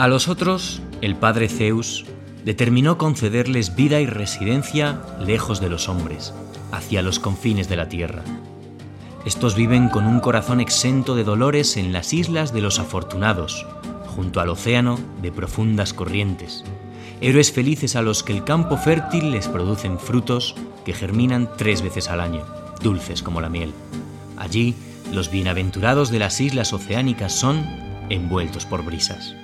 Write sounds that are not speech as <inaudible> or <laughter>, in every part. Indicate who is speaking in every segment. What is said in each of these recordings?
Speaker 1: A los otros, el padre Zeus determinó concederles vida y residencia lejos de los hombres, hacia los confines de la tierra. Estos viven con un corazón exento de dolores en las islas de los afortunados, junto al océano de profundas corrientes. Héroes felices a los que el campo fértil les producen frutos que germinan tres veces al año, dulces como la miel. Allí, los bienaventurados de las islas oceánicas son envueltos por brisas.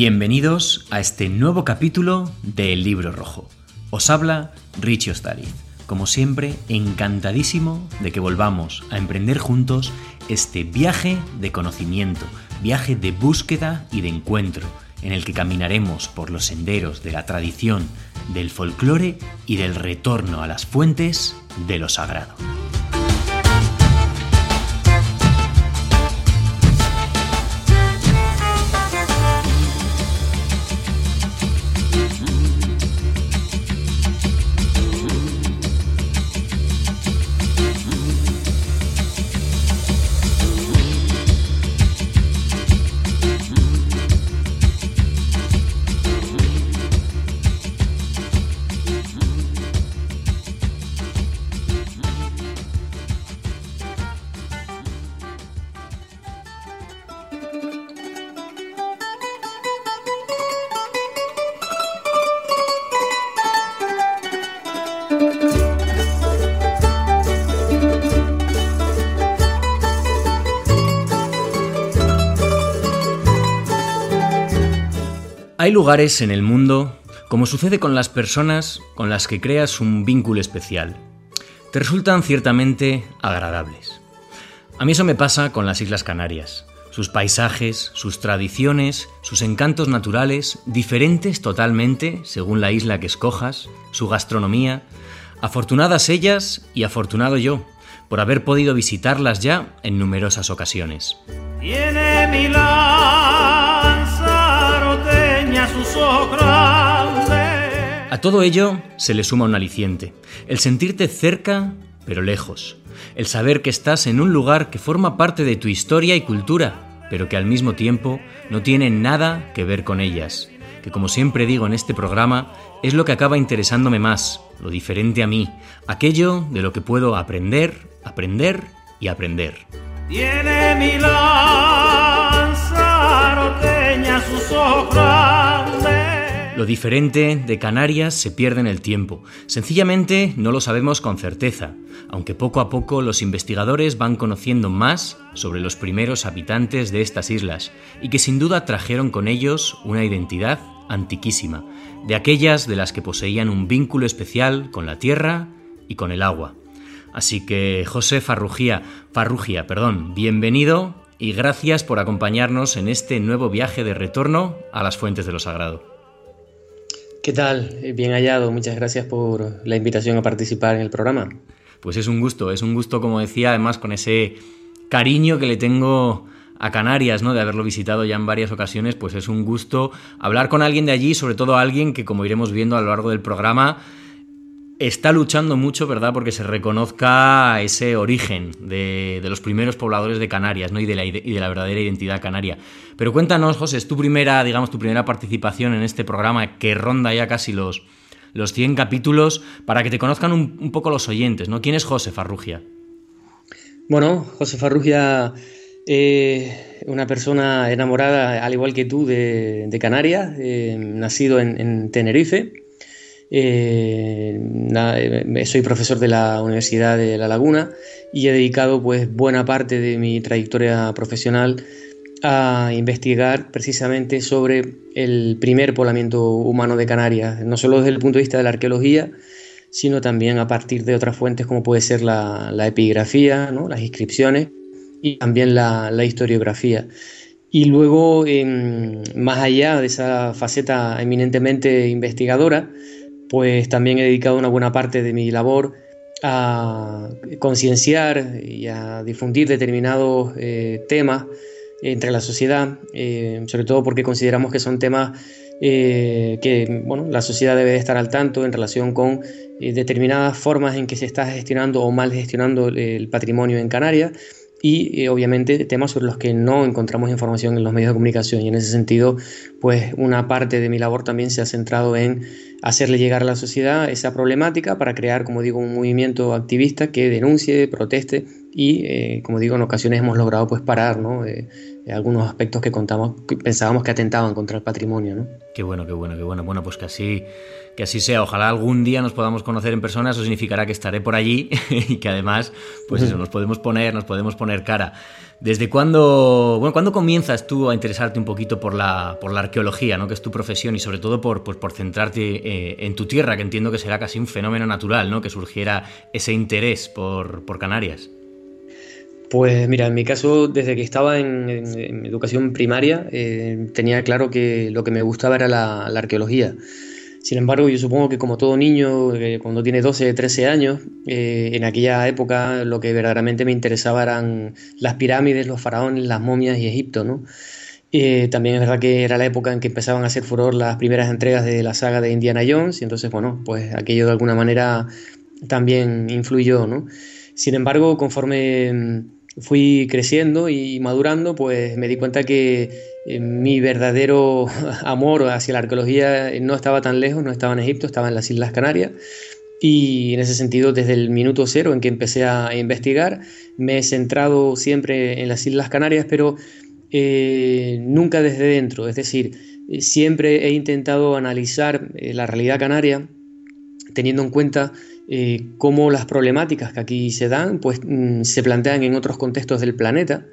Speaker 1: Bienvenidos a este nuevo capítulo de Libro Rojo. Os habla Richie Ostariz. Como siempre, encantadísimo de que volvamos a emprender juntos este viaje de conocimiento, viaje de búsqueda y de encuentro, en el que caminaremos por los senderos de la tradición, del folclore y del retorno a las fuentes de lo sagrado. Hay lugares en el mundo, como sucede con las personas con las que creas un vínculo especial. Te resultan ciertamente agradables. A mí eso me pasa con las Islas Canarias. Sus paisajes, sus tradiciones, sus encantos naturales, diferentes totalmente según la isla que escojas, su gastronomía. Afortunadas ellas y afortunado yo, por haber podido visitarlas ya en numerosas ocasiones. A todo ello se le suma un aliciente, el sentirte cerca pero lejos, el saber que estás en un lugar que forma parte de tu historia y cultura, pero que al mismo tiempo no tiene nada que ver con ellas, que como siempre digo en este programa, es lo que acaba interesándome más, lo diferente a mí, aquello de lo que puedo aprender, aprender y aprender. Tiene mi lanza, sus lo diferente de Canarias se pierde en el tiempo. Sencillamente no lo sabemos con certeza, aunque poco a poco los investigadores van conociendo más sobre los primeros habitantes de estas islas y que sin duda trajeron con ellos una identidad antiquísima, de aquellas de las que poseían un vínculo especial con la tierra y con el agua. Así que José Farrugia, Farrugia, perdón, bienvenido y gracias por acompañarnos en este nuevo viaje de retorno a las fuentes de lo sagrado.
Speaker 2: ¿Qué tal? Eh, bien hallado. Muchas gracias por la invitación a participar en el programa.
Speaker 1: Pues es un gusto, es un gusto, como decía, además con ese cariño que le tengo a Canarias, ¿no? De haberlo visitado ya en varias ocasiones, pues es un gusto hablar con alguien de allí, sobre todo alguien que, como iremos viendo a lo largo del programa, está luchando mucho, ¿verdad?, porque se reconozca ese origen de, los primeros pobladores de Canarias, ¿no? Y de, la, verdadera identidad canaria. Pero cuéntanos, José, es tu primera, digamos, tu primera participación en este programa que ronda ya casi los, los 100 capítulos, para que te conozcan un, poco los oyentes, ¿no? ¿Quién es José Farrugia?
Speaker 2: Bueno, José Farrugia, eh, una persona enamorada, al igual que tú, de, Canarias, eh, nacido en Tenerife, eh, eh, soy profesor de la Universidad de La Laguna y he dedicado pues buena parte de mi trayectoria profesional a investigar precisamente sobre el primer poblamiento humano de Canarias, no solo desde el punto de vista de la arqueología, sino también a partir de otras fuentes como puede ser la, epigrafía, las inscripciones y también la, historiografía. Y luego, más allá de esa faceta eminentemente investigadora, pues también he dedicado una buena parte de mi labor a concienciar y a difundir determinados eh, temas entre la sociedad, eh, sobre todo porque consideramos que son temas eh, que bueno, la sociedad debe estar al tanto en relación con determinadas formas en que se está gestionando o mal gestionando el patrimonio en Canarias y obviamente temas sobre los que no encontramos información en los medios de comunicación y en ese sentido pues una parte de mi labor también se ha centrado en hacerle llegar a la sociedad esa problemática para crear, como digo, un movimiento activista que denuncie, proteste y, eh, como digo, en ocasiones hemos logrado pues parar ¿no? Eh, algunos aspectos que contamos, pensábamos que atentaban contra el patrimonio. ¿no?
Speaker 1: Qué bueno, qué bueno, qué bueno. Bueno, pues que así, que así sea. Ojalá algún día nos podamos conocer en persona. Eso significará que estaré por allí <laughs> y que además, pues eso, nos podemos poner, nos podemos poner cara. ¿Desde cuándo, bueno, ¿cuándo comienzas tú a interesarte un poquito por la, por la arqueología, ¿no? que es tu profesión, y sobre todo por, por centrarte eh, en tu tierra, que entiendo que será casi un fenómeno natural, ¿no? que surgiera ese interés por, por Canarias?
Speaker 2: Pues mira, en mi caso, desde que estaba en, educación primaria, eh, tenía claro que lo que me gustaba era la, arqueología. Sin embargo, yo supongo que como todo niño, eh, cuando tiene 12, 13 años, eh, en aquella época lo que verdaderamente me interesaba eran las pirámides, los faraones, las momias y Egipto, ¿no? también es verdad que era la época en que empezaban a hacer furor las primeras entregas de la saga de Indiana Jones, y entonces, bueno, pues aquello de alguna manera también influyó, ¿no? Sin embargo, conforme fui creciendo y madurando, pues me di cuenta que eh, mi verdadero <laughs> amor hacia la arqueología no estaba tan lejos, no estaba en Egipto, estaba en las Islas Canarias. Y en ese sentido, desde el minuto cero en que empecé a investigar, me he centrado siempre en las Islas Canarias, pero eh, nunca desde dentro. Es decir, siempre he intentado analizar eh, la realidad canaria teniendo en cuenta eh, cómo las problemáticas que aquí se dan pues, mm, se plantean en otros contextos del planeta.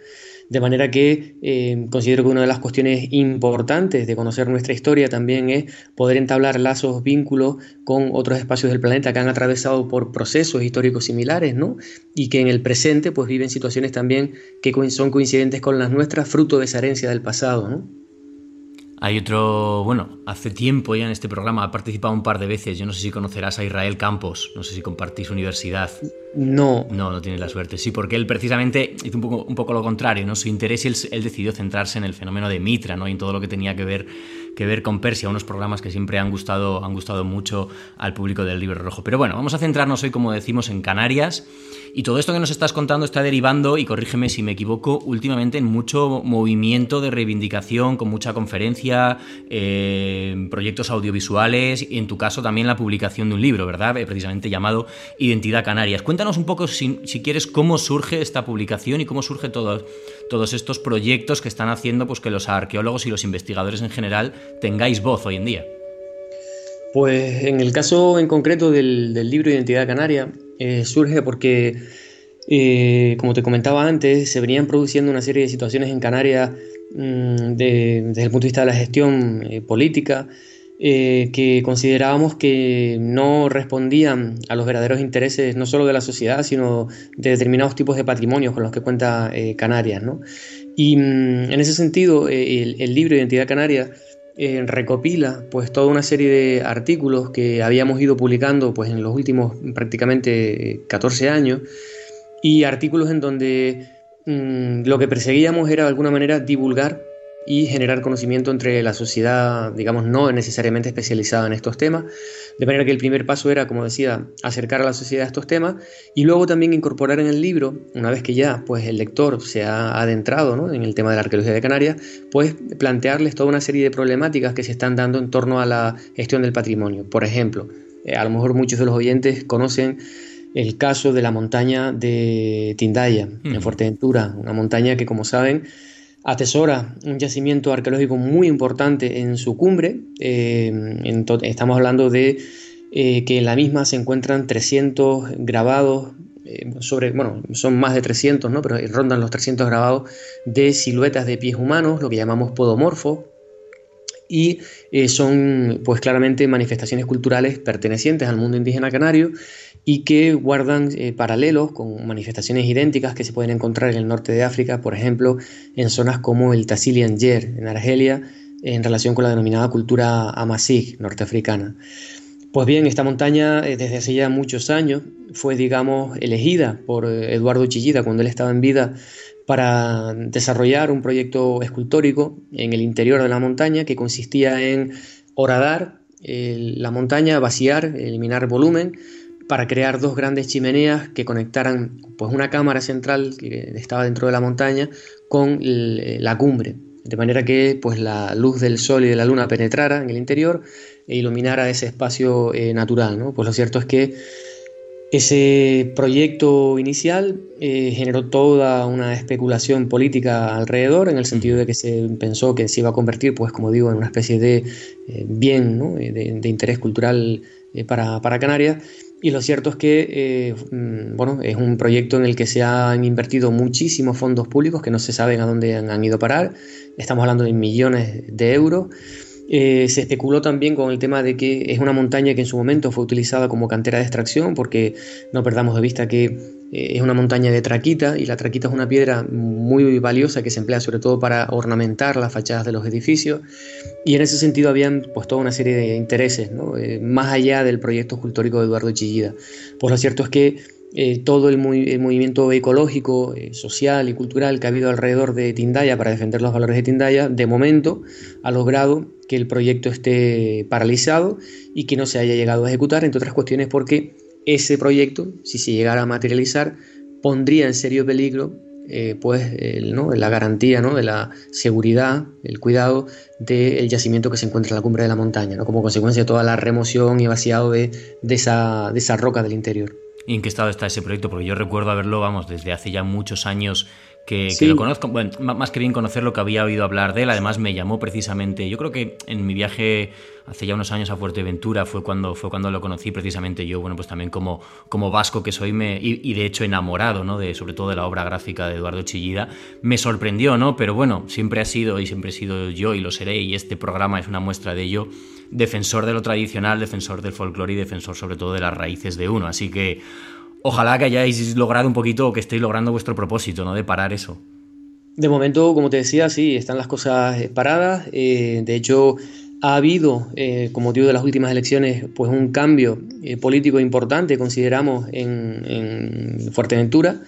Speaker 2: De manera que eh, considero que una de las cuestiones importantes de conocer nuestra historia también es poder entablar lazos, vínculos con otros espacios del planeta que han atravesado por procesos históricos similares, ¿no? Y que en el presente pues viven situaciones también que son coincidentes con las nuestras, fruto de esa herencia del pasado, ¿no?
Speaker 1: Hay otro, bueno, hace tiempo ya en este programa ha participado un par de veces. Yo no sé si conocerás a Israel Campos, no sé si compartís universidad.
Speaker 2: No.
Speaker 1: No, no tiene la suerte. Sí, porque él precisamente hizo un poco, un poco lo contrario, ¿no? Su interés y él, decidió centrarse en el fenómeno de Mitra, ¿no? Y en todo lo que tenía que ver, que ver con Persia, unos programas que siempre han gustado, han gustado mucho al público del Libro Rojo. Pero bueno, vamos a centrarnos hoy, como decimos, en Canarias. Y todo esto que nos estás contando está derivando, y corrígeme si me equivoco, últimamente en mucho movimiento de reivindicación, con mucha conferencia, eh, proyectos audiovisuales y en tu caso también la publicación de un libro, ¿verdad? Eh, precisamente llamado Identidad Canarias. Cuéntanos un poco, si, quieres, cómo surge esta publicación y cómo todos, todos estos proyectos que están haciendo pues, que los arqueólogos y los investigadores en general tengáis voz hoy en día.
Speaker 2: Pues en el caso en concreto del, del libro Identidad Canaria, eh, surge porque, eh, como te comentaba antes, se venían produciendo una serie de situaciones en Canarias mm, desde el punto de vista de la gestión eh, política que considerábamos que no respondían a los verdaderos intereses no solo de la sociedad, sino de determinados tipos de patrimonios con los que cuenta Canarias. Y mm, en ese sentido, el, el libro Identidad Canaria eh, recopila pues toda una serie de artículos que habíamos ido publicando pues en los últimos prácticamente 14 años y artículos en donde mm, lo que perseguíamos era de alguna manera divulgar y generar conocimiento entre la sociedad, digamos, no necesariamente especializada en estos temas. De manera que el primer paso era, como decía, acercar a la sociedad a estos temas y luego también incorporar en el libro, una vez que ya pues, el lector se ha adentrado en el tema de la arqueología de Canarias, pues plantearles toda una serie de problemáticas que se están dando en torno a la gestión del patrimonio. Por ejemplo, eh, a lo mejor muchos de los oyentes conocen el caso de la montaña de Tindaya, en Fuerteventura, una montaña que, como saben, atesora un yacimiento arqueológico muy importante en su cumbre. Eh, estamos hablando de eh, que en la misma se encuentran 300 grabados eh, sobre, bueno, son más de 300, ¿no? pero rondan los 300 grabados de siluetas de pies humanos, lo que llamamos podomorfos, y son pues claramente manifestaciones culturales pertenecientes al mundo indígena canario y que guardan eh, paralelos con manifestaciones idénticas que se pueden encontrar en el norte de África, por ejemplo, en zonas como el Tassilian Yer, en Argelia, en relación con la denominada cultura Amazigh norteafricana. Pues bien, esta montaña desde hace ya muchos años fue, digamos, elegida por Eduardo Chillida cuando él estaba en vida para desarrollar un proyecto escultórico en el interior de la montaña que consistía en horadar la montaña, vaciar, eliminar volumen para crear dos grandes chimeneas que conectaran pues, una cámara central que estaba dentro de la montaña con la cumbre, de manera que pues, la luz del sol y de la luna penetrara en el interior e iluminara ese espacio eh, natural. Pues lo cierto es que ese proyecto inicial eh, generó toda una especulación política alrededor, en el sentido de que se pensó que se iba a convertir, pues como digo, en una especie de eh, bien de, interés cultural para Canarias y lo cierto es que eh, mm, bueno, es un proyecto en el que se han invertido muchísimos fondos públicos que no se saben a dónde han, ido a parar. Estamos hablando de millones de euros. Eh, se especuló también con el tema de que es una montaña que en su momento fue utilizada como cantera de extracción, porque no perdamos de vista que eh, es una montaña de traquita y la traquita es una piedra muy valiosa que se emplea sobre todo para ornamentar las fachadas de los edificios y en ese sentido habían pues toda una serie de intereses eh, más allá del proyecto escultórico de Eduardo Chillida. Pues lo cierto es que eh, todo el, movimiento ecológico, social y cultural que ha habido alrededor de Tindaya para defender los valores de Tindaya, de momento ha logrado que el proyecto esté paralizado y que no se haya llegado a ejecutar, entre otras cuestiones porque ese proyecto, si se llegara a materializar, pondría en serio peligro eh, pues la garantía de la seguridad, el cuidado del yacimiento que se encuentra en la cumbre de la montaña, ¿no? como consecuencia de toda la remoción y vaciado de esa roca del interior.
Speaker 1: ¿Y en qué estado está ese proyecto? Porque yo recuerdo haberlo, vamos, desde hace ya muchos años que, lo conozco, bueno, más que bien conocer lo que había oído hablar de él, además me llamó precisamente, yo creo que en mi viaje hace ya unos años a Fuerteventura fue cuando, fue cuando lo conocí precisamente yo, bueno, pues también como, como vasco que soy me, y, de hecho enamorado, ¿no? De, sobre todo de la obra gráfica de Eduardo Chillida, me sorprendió, ¿no? Pero bueno, siempre ha sido y siempre he sido yo y lo seré y este programa es una muestra de ello, defensor de lo tradicional, defensor del folclore y defensor sobre todo de las raíces de uno, así que ojalá que hayáis logrado un poquito que estéis logrando vuestro propósito, ¿no? De parar eso.
Speaker 2: De momento, como te decía, sí, están las cosas eh, paradas. Eh, de hecho, ha habido, eh, como motivo de las últimas elecciones, pues un cambio político importante, consideramos, en, Fuerteventura.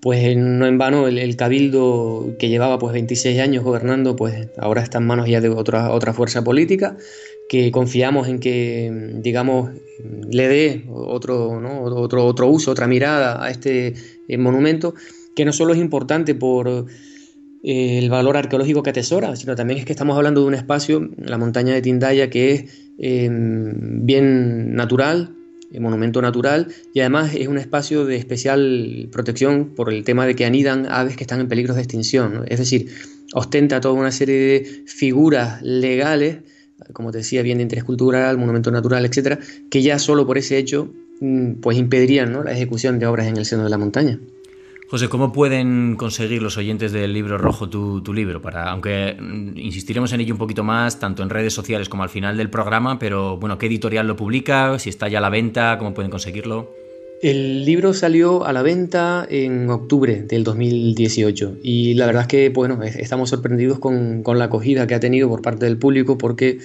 Speaker 2: Pues no en vano el, cabildo que llevaba pues 26 años gobernando, pues ahora está en manos ya de otra, otra fuerza política que confiamos en que, digamos, le dé otro, otro, otro uso, otra mirada a este eh, monumento, que no solo es importante por eh, el valor arqueológico que atesora, sino también es que estamos hablando de un espacio, la montaña de Tindaya, que es em, bien natural, monumento natural, y además es un espacio de especial protección por el tema de que anidan aves que están en peligro de extinción. Es decir, ostenta toda una serie de figuras legales como te decía, bien de interés cultural, monumento natural, etcétera, que ya solo por ese hecho mm, pues impedirían la ejecución de obras en el seno de la montaña.
Speaker 1: José, ¿cómo pueden conseguir los oyentes del libro rojo tu, tu, libro? Para, aunque mm, insistiremos en ello un poquito más, tanto en redes sociales como al final del programa, pero bueno, ¿qué editorial lo publica? Si está ya a la venta, ¿cómo pueden conseguirlo?
Speaker 2: El libro salió a la venta en octubre del 2018 y la verdad es que bueno, estamos sorprendidos con, la acogida que ha tenido por parte del público porque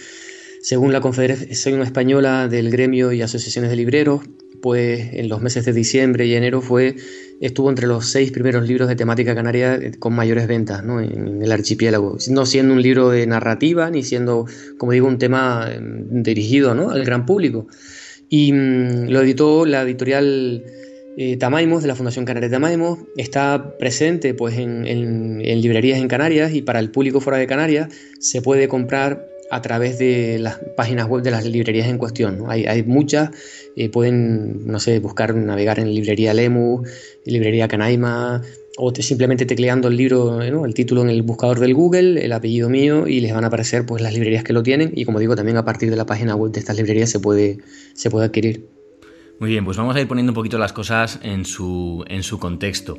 Speaker 2: según la Confederación Española del Gremio y Asociaciones de Libreros, pues en los meses de diciembre y enero fue, estuvo entre los seis primeros libros de temática canaria con mayores ventas en el archipiélago, no siendo un libro de narrativa ni siendo, como digo, un tema em, dirigido al gran público. Y mm, lo editó la editorial eh, Tamaimos, de la Fundación Canaria Tamaimos. Está presente pues, en, librerías en Canarias y para el público fuera de Canarias se puede comprar a través de las páginas web de las librerías en cuestión. Hay, muchas, eh, pueden, no sé, buscar, navegar en librería Lemu, librería Canaima, o simplemente tecleando el libro, el título en el buscador del Google, el apellido mío y les van a aparecer pues las librerías que lo tienen y como digo también a partir de la página web de estas librerías se puede, se puede adquirir.
Speaker 1: Muy bien, pues vamos a ir poniendo un poquito las cosas en su, en su contexto.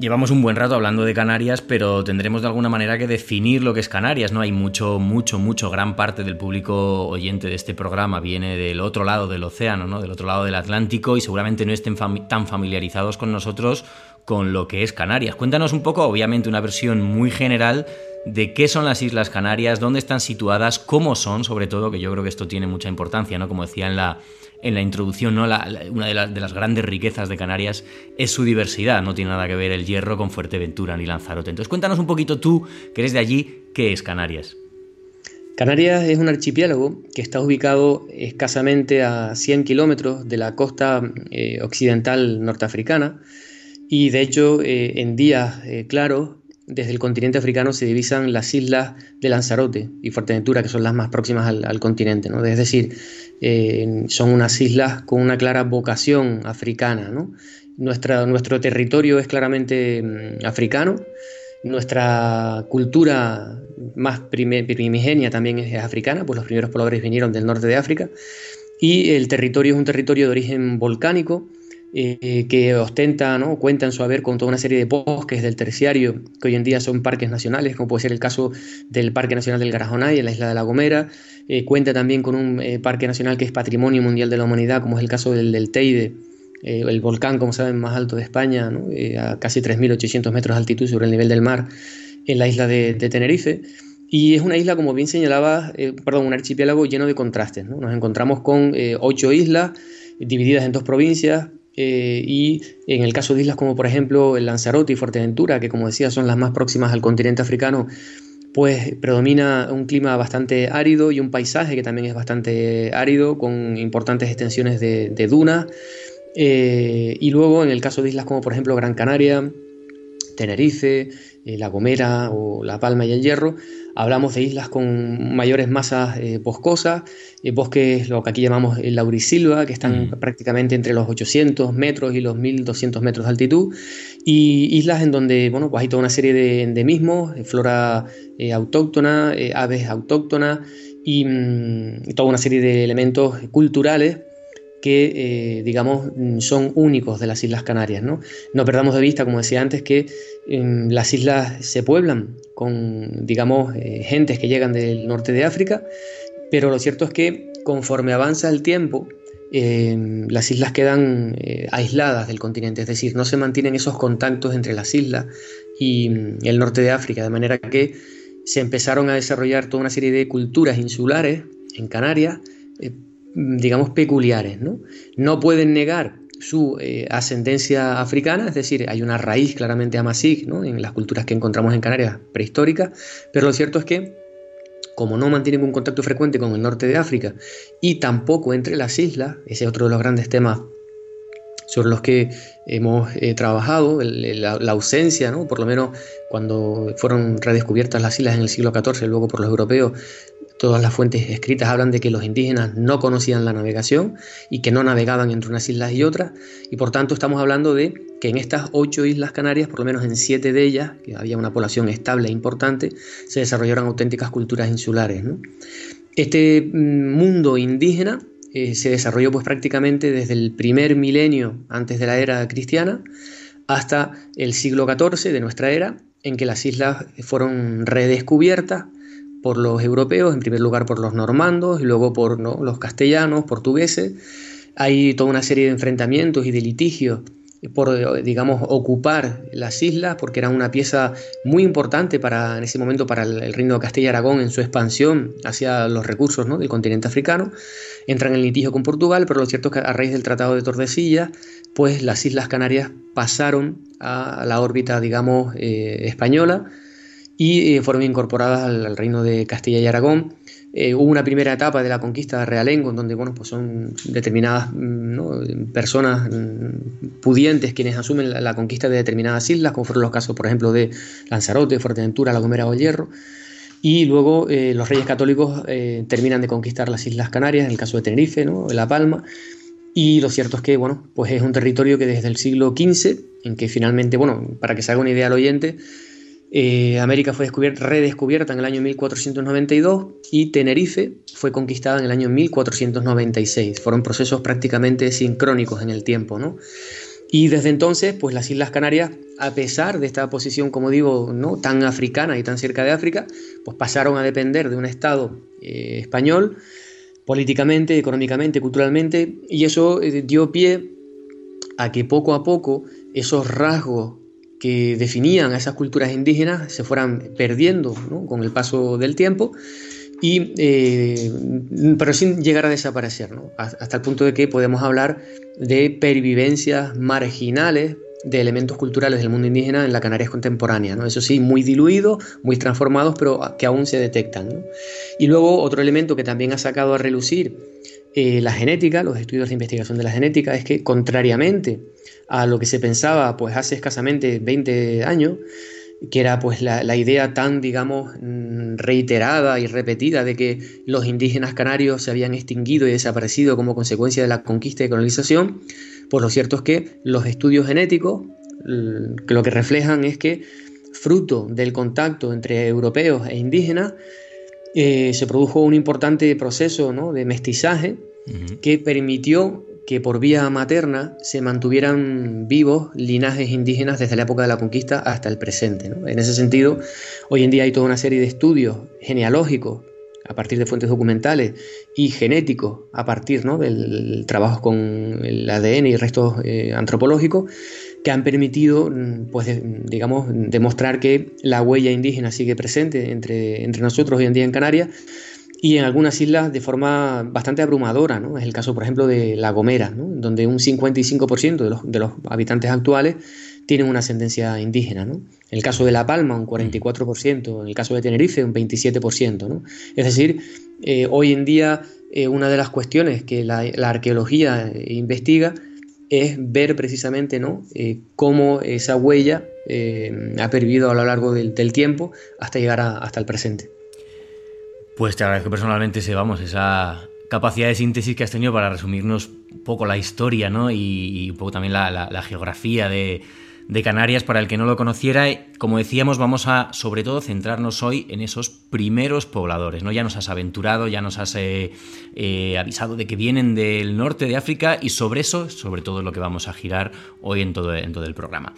Speaker 1: Llevamos un buen rato hablando de Canarias, pero tendremos de alguna manera que definir lo que es Canarias, ¿no? Hay mucho, mucho, mucho, gran parte del público oyente de este programa viene del otro lado del océano, ¿no? Del otro lado del Atlántico y seguramente no estén tan familiarizados con nosotros con lo que es Canarias. Cuéntanos un poco, obviamente una versión muy general de qué son las Islas Canarias, dónde están situadas, cómo son, sobre todo, que yo creo que esto tiene mucha importancia, ¿no? Como decía en la, en la introducción, ¿no? una de, las grandes riquezas de Canarias es su diversidad, no tiene nada que ver el hierro con Fuerteventura ni Lanzarote. Entonces cuéntanos un poquito tú, que eres de allí, ¿qué es Canarias?
Speaker 2: Canarias es un archipiélago que está ubicado escasamente a 100 kilómetros de la costa eh, occidental norteafricana y de hecho eh, en días eh, claros desde el continente africano se divisan las islas de Lanzarote y Fuerteventura, que son las más próximas al, continente. ¿no? Es decir, son unas islas con una clara vocación africana. ¿no? nuestro territorio es claramente mm, africano, nuestra cultura más primigenia también es africana, pues los primeros pobladores vinieron del norte de África. Y el territorio es un territorio de origen volcánico eh, que ostenta, ¿no? cuenta en su haber con toda una serie de bosques del terciario que hoy en día son parques nacionales, como puede ser el caso del Parque Nacional del Garajonay en la isla de La Gomera. Eh, cuenta también con un eh, parque nacional que es Patrimonio Mundial de la Humanidad, como es el caso del, del Teide, eh, el volcán, como saben, más alto de España, eh, a casi 3.800 metros de altitud sobre el nivel del mar, en la isla de, Tenerife. Y es una isla, como bien señalaba, eh, perdón, un archipiélago lleno de contrastes. Nos encontramos con ocho islas divididas en dos provincias, y en el caso de islas como por ejemplo el Lanzarote y Fuerteventura, que como decía son las más próximas al continente africano, pues predomina un clima bastante árido y un paisaje que también es bastante árido, con importantes extensiones de, de dunas. Eh, y luego en el caso de islas como por ejemplo Gran Canaria, Tenerife, eh, La Gomera o La Palma y el Hierro, hablamos de islas con mayores masas eh, boscosas, bosques lo que aquí llamamos el laurisilva, que están mm. prácticamente entre los 800 metros y los 1200 metros de altitud, y islas en donde bueno, pues hay toda una serie de endemismos, flora autóctona, aves autóctonas y, mm, y toda una serie de elementos culturales que, eh, digamos, son únicos de las Islas Canarias. ¿no? no perdamos de vista, como decía antes, que las islas se pueblan con, digamos, eh, gentes que llegan del norte de África, pero lo cierto es que conforme avanza el tiempo, em, las islas quedan eh, aisladas del continente, es decir, no se mantienen esos contactos entre las islas y mm, el norte de África, de manera que se empezaron a desarrollar toda una serie de culturas insulares en Canarias, digamos, peculiares. No, no pueden negar su eh, ascendencia africana, es decir, hay una raíz claramente amasig ¿no? en las culturas que encontramos en Canarias prehistóricas, pero lo cierto es que, como no mantienen un contacto frecuente con el norte de África y tampoco entre las islas, ese es otro de los grandes temas sobre los que hemos eh, trabajado, la, la, ausencia, ¿no? por lo menos cuando fueron redescubiertas las islas en el siglo XIV, luego por los europeos, Todas las fuentes escritas hablan de que los indígenas no conocían la navegación y que no navegaban entre unas islas y otras, y por tanto estamos hablando de que en estas ocho islas canarias, por lo menos en siete de ellas, que había una población estable e importante, se desarrollaron auténticas culturas insulares. Este mm, mundo indígena eh, se desarrolló pues prácticamente desde el primer milenio antes de la era cristiana hasta el siglo XIV de nuestra era, en que las islas fueron redescubiertas por los europeos, en primer lugar por los normandos y luego por los castellanos, portugueses. Hay toda una serie de enfrentamientos y de litigios por, digamos, ocupar las islas, porque eran una pieza muy importante para, en ese momento para el, reino de Castilla y Aragón en su expansión hacia los recursos del continente africano. Entran en litigio con Portugal, pero lo cierto es que a raíz del Tratado de Tordesillas, pues las Islas Canarias pasaron a la órbita, digamos, eh, española, y eh, fueron incorporadas al, reino de Castilla y Aragón. Eh, hubo una primera etapa de la conquista de Realengo, en donde bueno, pues son determinadas mm, personas mm, pudientes quienes asumen la, conquista de determinadas islas, como fueron los casos, por ejemplo, de Lanzarote, Fuerteventura, La Gomera o Hierro. Y luego eh, los reyes católicos terminan de conquistar las Islas Canarias, en el caso de Tenerife, ¿no? La Palma. Y lo cierto es que bueno, pues es un territorio que desde el siglo XV, en que finalmente, bueno, para que se haga una idea al oyente, eh, América fue redescubierta en el año 1492 y Tenerife fue conquistada en el año 1496. Fueron procesos prácticamente sincrónicos en el tiempo, ¿no? Y desde entonces, pues las Islas Canarias, a pesar de esta posición, como digo, ¿no? tan africana y tan cerca de África, pues pasaron a depender de un Estado eh, español, políticamente, económicamente, culturalmente, y eso eh, dio pie a que poco a poco esos rasgos que definían a esas culturas indígenas se fueran perdiendo con el paso del tiempo, y, eh, pero sin llegar a desaparecer, hasta el punto de que podemos hablar de pervivencias marginales de elementos culturales del mundo indígena en la Canarias contemporánea, ¿no? eso sí, muy diluidos, muy transformados, pero que aún se detectan. Y luego otro elemento que también ha sacado a relucir eh, la genética, los estudios de investigación de la genética, es que contrariamente a lo que se pensaba pues hace escasamente 20 años, que era pues la, idea tan, digamos, mm, reiterada y repetida de que los indígenas canarios se habían extinguido y desaparecido como consecuencia de la conquista y colonización, pues lo cierto es que los estudios genéticos lo que reflejan es que fruto del contacto entre europeos e indígenas eh, se produjo un importante proceso de mestizaje que permitió que por vía materna se mantuvieran vivos linajes indígenas desde la época de la conquista hasta el presente. En ese sentido, hoy en día hay toda una serie de estudios genealógicos a partir de fuentes documentales y genéticos a partir del trabajo con el ADN y restos eh, antropológicos que han permitido, pues, digamos, demostrar que la huella indígena sigue presente entre, entre nosotros hoy en día en Canarias y en algunas islas de forma bastante abrumadora, ¿no? Es el caso, por ejemplo, de La Gomera, donde un 55% de los, de los, habitantes actuales tienen una ascendencia indígena, ¿no? En el caso de La Palma, un 44%, en el caso de Tenerife, un 27%, ¿no? Es decir, eh, hoy en día eh, una de las cuestiones que la, arqueología eh, investiga es ver precisamente ¿no? cómo esa huella ha pervivido a lo largo del, tiempo hasta llegar hasta el presente.
Speaker 1: Pues te agradezco personalmente ese, vamos, esa capacidad de síntesis que has tenido para resumirnos un poco la historia, ¿no? Y, un poco también la, geografía de, Canarias para el que no lo conociera. Como decíamos, vamos a sobre todo centrarnos hoy en esos primeros pobladores, ¿no? Ya nos has aventurado, ya nos has eh, eh, avisado de que vienen del norte de África y sobre eso, sobre todo, es lo que vamos a girar hoy en todo, el programa.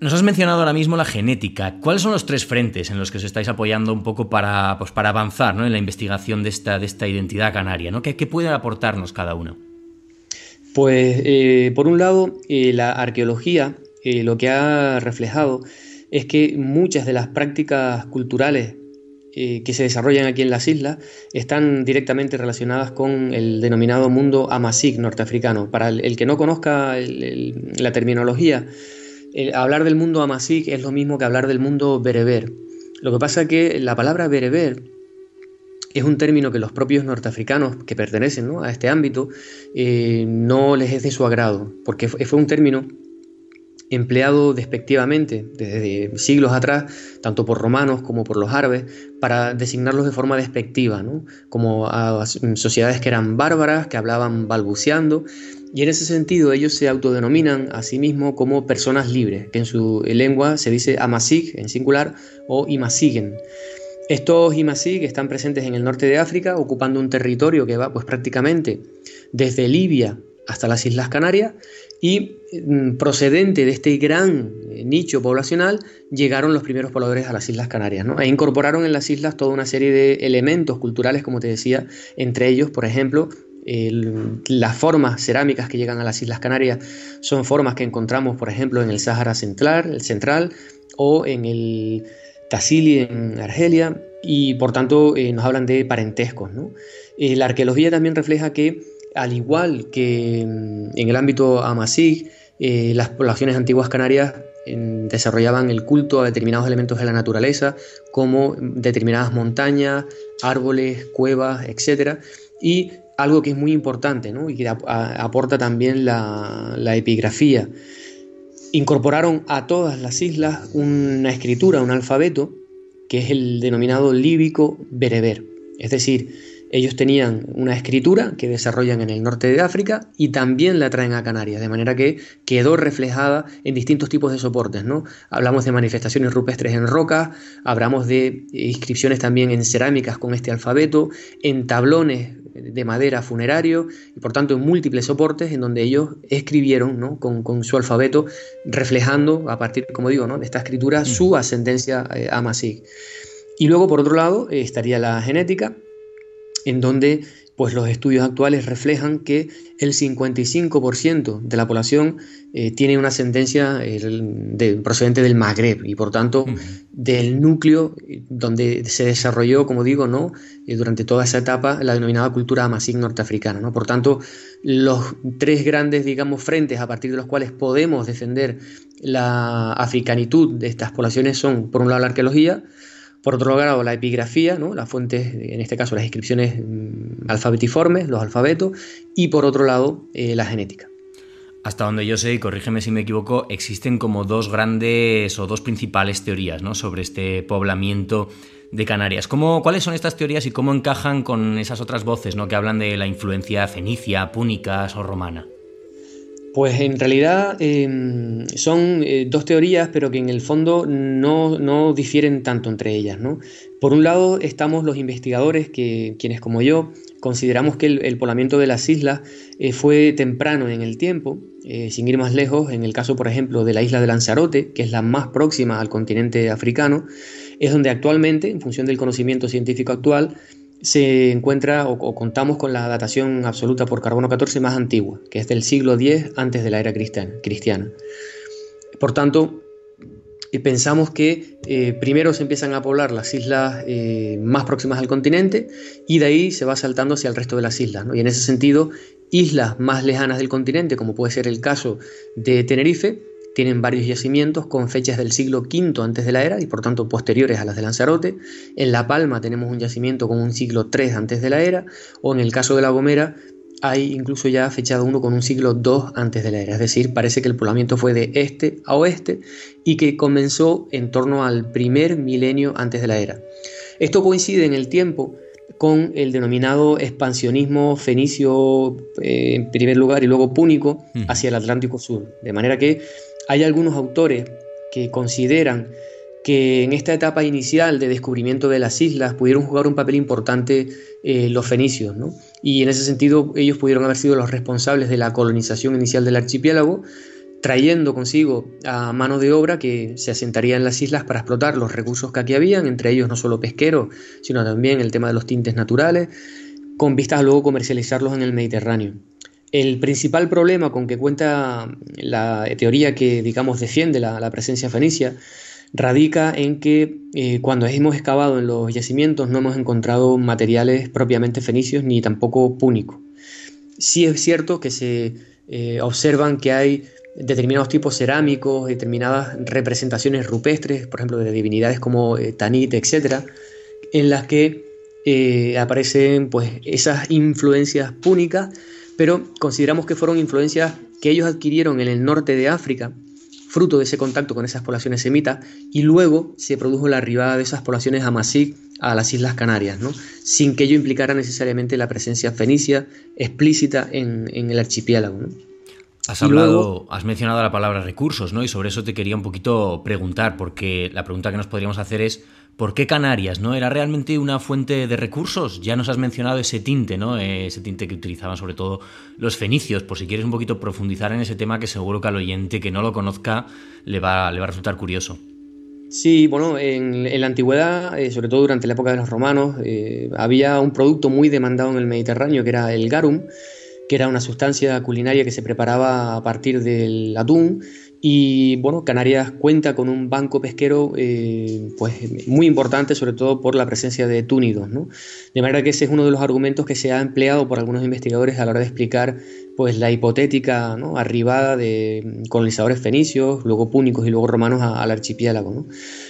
Speaker 1: Nos has mencionado ahora mismo la genética. ¿Cuáles son los tres frentes en los que os estáis apoyando un poco para, pues, para avanzar en la investigación de esta, de esta identidad canaria? ¿no? ¿Qué, puede aportarnos cada uno?
Speaker 2: Pues, eh, por un lado, eh, la arqueología eh, lo que ha reflejado es que muchas de las prácticas culturales que se desarrollan aquí en las islas están directamente relacionadas con el denominado mundo Amazigh norteafricano. Para el, que no conozca la terminología, hablar del mundo amasí es lo mismo que hablar del mundo bereber. Lo que pasa es que la palabra bereber es un término que los propios norteafricanos que pertenecen a este ámbito eh, no les es de su agrado, porque fue un término empleado despectivamente desde siglos atrás, tanto por romanos como por los árabes, para designarlos de forma despectiva, como a sociedades que eran bárbaras, que hablaban balbuceando, y en ese sentido ellos se autodenominan a sí mismos como personas libres, que en su lengua se dice amasig en singular o imasiguen. Estos imasig están presentes en el norte de África, ocupando un territorio que va pues prácticamente desde Libia hasta las Islas Canarias y mm, procedente de este gran eh, nicho poblacional llegaron los primeros pobladores a las Islas Canarias e incorporaron en las islas toda una serie de elementos culturales, como te decía, entre ellos, por ejemplo, las formas cerámicas que llegan a las Islas Canarias son formas que encontramos, por ejemplo, en el Sáhara Central, el central o en el Tassili en Argelia, y por tanto eh, nos hablan de parentescos. Eh, la arqueología también refleja que al igual que mm, en el ámbito amazigh, eh, las poblaciones antiguas canarias desarrollaban el culto a determinados elementos de la naturaleza, como determinadas montañas, árboles, cuevas, etc. Y algo que es muy importante y que aporta también la epigrafía. Incorporaron a todas las islas una escritura, un alfabeto, que es el denominado líbico bereber. Es decir, ellos tenían una escritura que desarrollan en el norte de África y también la traen a Canarias, de manera que quedó reflejada en distintos tipos de soportes. ¿no? Hablamos de manifestaciones rupestres en roca, hablamos de inscripciones también en cerámicas con este alfabeto, en tablones de madera funerario y por tanto en múltiples soportes en donde ellos escribieron con, su alfabeto reflejando a partir, como digo, ¿no? de esta escritura mm. su ascendencia eh, a Masig. Y luego por otro lado estaría la genética, en donde pues los estudios actuales reflejan que el 55% de la población eh, tiene una ascendencia procedente del Magreb y por tanto del núcleo donde se desarrolló, como digo, ¿no? durante toda esa etapa la denominada cultura amasí norteafricana. ¿no? Por tanto, los tres grandes, digamos, frentes a partir de los cuales podemos defender la africanitud de estas poblaciones son, por un lado, la arqueología, por otro lado, la epigrafía, ¿no? las fuentes, en este caso las inscripciones mm, alfabetiformes, los alfabetos, y por otro lado, eh, la genética.
Speaker 1: Hasta donde yo sé, y corrígeme si me equivoco, existen como dos grandes o dos principales teorías ¿no? sobre este poblamiento de Canarias. ¿Cómo, ¿Cuáles son estas teorías y cómo encajan con esas otras voces ¿no? que hablan de la influencia fenicia, púnica o romana?
Speaker 2: Pues en realidad em, son eh, dos teorías, pero que en el fondo no, difieren tanto entre ellas. ¿no? Por un lado estamos los investigadores, que, quienes como yo consideramos que el, poblamiento de las islas eh, fue temprano en el tiempo, eh, sin ir más lejos, en el caso por ejemplo de la isla de Lanzarote, que es la más próxima al continente africano, es donde actualmente, en función del conocimiento científico actual, se encuentra o, contamos con la datación absoluta por carbono 14 más antigua, que es del siglo X antes de la era cristiana. Por tanto, eh, pensamos que eh, primero se empiezan a poblar las islas eh, más próximas al continente y de ahí se va saltando hacia el resto de las islas. Y en ese sentido, islas más lejanas del continente, como puede ser el caso de Tenerife, tienen varios yacimientos con fechas del siglo V antes de la era y por tanto posteriores a las de Lanzarote. En La Palma tenemos un yacimiento con un siglo III antes de la era, o en el caso de La Gomera hay incluso ya fechado uno con un siglo II antes de la era. Es decir, parece que el poblamiento fue de este a oeste y que comenzó en torno al primer milenio antes de la era. Esto coincide en el tiempo con el denominado expansionismo fenicio eh, en primer lugar y luego púnico hacia el Atlántico Sur. De manera que hay algunos autores que consideran que en esta etapa inicial de descubrimiento de las islas pudieron jugar un papel importante eh, los fenicios, ¿no? y en ese sentido ellos pudieron haber sido los responsables de la colonización inicial del archipiélago, trayendo consigo a mano de obra que se asentaría en las islas para explotar los recursos que aquí habían, entre ellos no solo pesqueros, sino también el tema de los tintes naturales, con vistas a luego comercializarlos en el Mediterráneo. El principal problema con que cuenta la teoría que, digamos, defiende la, presencia fenicia radica en que eh, cuando hemos excavado en los yacimientos no hemos encontrado materiales propiamente fenicios ni tampoco púnicos. Sí es cierto que se eh, observan que hay determinados tipos cerámicos, determinadas representaciones rupestres, por ejemplo, de divinidades como eh, Tanit, etc., en las que aparecen pues, esas influencias púnicas pero consideramos que fueron influencias que ellos adquirieron en el norte de África, fruto de ese contacto con esas poblaciones semitas, y luego se produjo la arribada de esas poblaciones amasí a las Islas Canarias, ¿no? sin que ello implicara necesariamente la presencia fenicia explícita en, el archipiélago.
Speaker 1: Has hablado, has mencionado la palabra recursos, ¿no? Y sobre eso te quería un poquito preguntar, porque la pregunta que nos podríamos hacer es ¿Por qué Canarias? ¿No? ¿Era realmente una fuente de recursos? Ya nos has mencionado ese tinte, ¿no? Ese tinte que utilizaban sobre todo los fenicios. Por si quieres un poquito profundizar en ese tema, que seguro que al oyente que no lo conozca le va, le va a resultar curioso.
Speaker 2: Sí, bueno, en, la antigüedad, eh, sobre todo durante la época de los romanos, eh, había un producto muy demandado en el Mediterráneo que era el garum, que era una sustancia culinaria que se preparaba a partir del atún y bueno, Canarias cuenta con un banco pesquero eh, pues muy importante, sobre todo por la presencia de túnidos. ¿no? De manera que ese es uno de los argumentos que se ha empleado por algunos investigadores a la hora de explicar pues, la hipotética ¿no? arribada de colonizadores fenicios, luego púnicos y luego romanos al archipiélago. ¿no?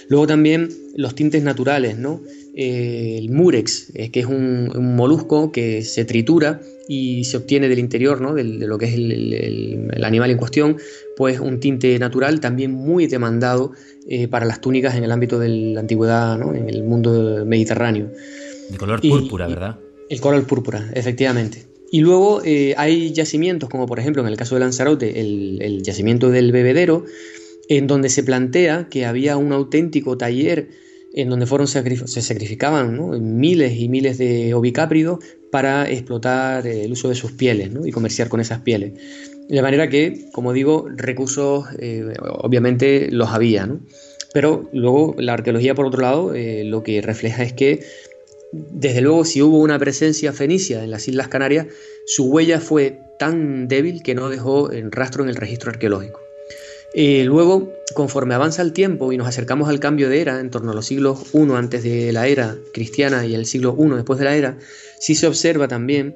Speaker 2: Luego también los tintes naturales, ¿no? Eh, el murex, eh, que es un, molusco que se tritura y se obtiene del interior ¿no? de, lo que es el, animal en cuestión, pues un tinte natural también muy demandado eh, para las túnicas en el ámbito de la antigüedad, ¿no? en el mundo mediterráneo.
Speaker 1: De color púrpura, ¿verdad?
Speaker 2: El color púrpura, efectivamente. Y luego hay yacimientos, como por ejemplo en el caso de Lanzarote, el, el yacimiento del bebedero, en donde se plantea que había un auténtico taller en donde fueron se sacrificaban miles y miles de ovicápridos para explotar el uso de sus pieles y comerciar con esas pieles. De manera que, como digo, recursos eh, obviamente los había, pero luego la arqueología, por otro lado, eh, lo que refleja es que desde luego, si hubo una presencia fenicia en las Islas Canarias, su huella fue tan débil que no dejó rastro en el registro arqueológico. Eh, luego, conforme avanza el tiempo y nos acercamos al cambio de era, en torno a los siglos I antes de la era cristiana y el siglo I después de la era, sí se observa también,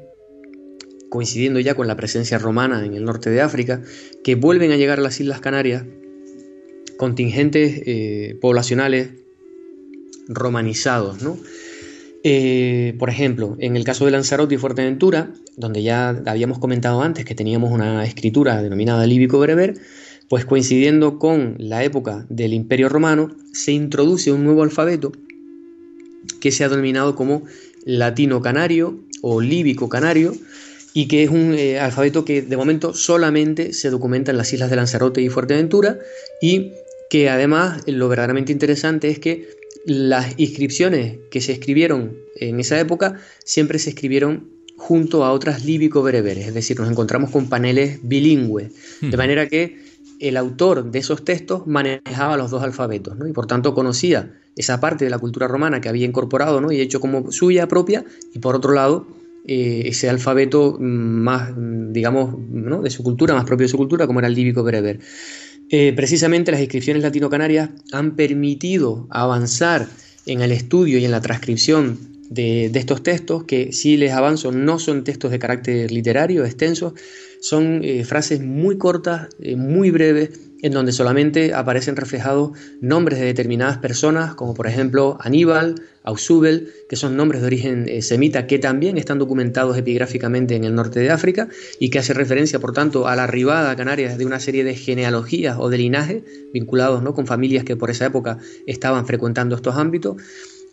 Speaker 2: coincidiendo ya con la presencia romana en el norte de África, que vuelven a llegar a las Islas Canarias contingentes eh, poblacionales romanizados, ¿no? Eh, por ejemplo, en el caso de Lanzarote y Fuerteventura, donde ya habíamos comentado antes que teníamos una escritura denominada líbico-bereber, pues coincidiendo con la época del Imperio Romano, se introduce un nuevo alfabeto que se ha denominado como latino canario o líbico canario y que es un eh, alfabeto que de momento solamente se documenta en las islas de Lanzarote y Fuerteventura y que además lo verdaderamente interesante es que las inscripciones que se escribieron en esa época siempre se escribieron junto a otras líbico-bereberes, es decir, nos encontramos con paneles bilingües, de manera que el autor de esos textos manejaba los dos alfabetos, ¿no? y por tanto conocía esa parte de la cultura romana que había incorporado ¿no? y hecho como suya propia, y por otro lado, eh, ese alfabeto más, digamos, ¿no? de su cultura, más propio de su cultura, como era el líbico-bereber. Eh, precisamente las inscripciones latino-canarias han permitido avanzar en el estudio y en la transcripción de, estos textos, que si les avanzo no son textos de carácter literario extensos, son eh, frases muy cortas, eh, muy breves, en donde solamente aparecen reflejados nombres de determinadas personas, como por ejemplo Aníbal, Ausubel, que son nombres de origen eh, semita que también están documentados epigráficamente en el norte de África y que hace referencia, por tanto, a la arribada a Canarias de una serie de genealogías o de linajes vinculados ¿no? con familias que por esa época estaban frecuentando estos ámbitos.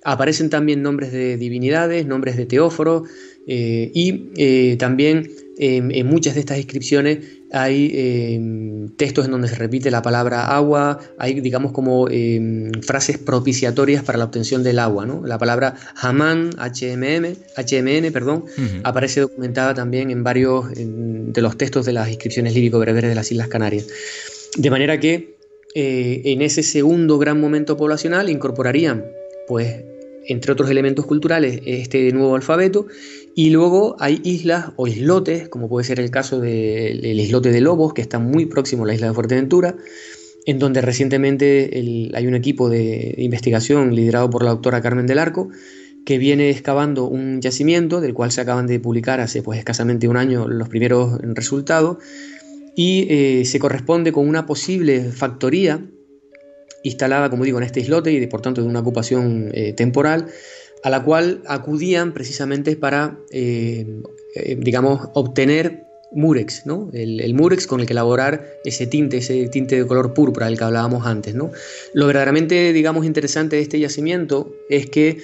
Speaker 2: Aparecen también nombres de divinidades, nombres de teóforos y también en muchas de estas inscripciones hay em, textos en donde se repite la palabra agua, hay digamos como em, frases propiciatorias para la obtención del agua. ¿no? La palabra Haman, HMM, HMN, perdón, aparece documentada también en varios de los textos de las inscripciones lírico-bereberes de las Islas Canarias. De manera que eh, en ese segundo gran momento poblacional incorporarían pues entre otros elementos culturales, este nuevo alfabeto. Y luego hay islas o islotes, como puede ser el caso del islote de Lobos, que está muy próximo a la isla de Fuerteventura, en donde recientemente hay un equipo de investigación liderado por la doctora Carmen del Arco, que viene excavando un yacimiento del cual se acaban de publicar hace pues escasamente un año los primeros resultados y eh, se corresponde con una posible factoría instalada, como digo, en este islote y por tanto de una ocupación eh, temporal, a la cual acudían precisamente para, eh, eh, digamos, obtener murex, ¿no? El, murex con el que elaborar ese tinte, ese tinte de color púrpura del que hablábamos antes, ¿no? Lo verdaderamente, digamos, interesante de este yacimiento es que,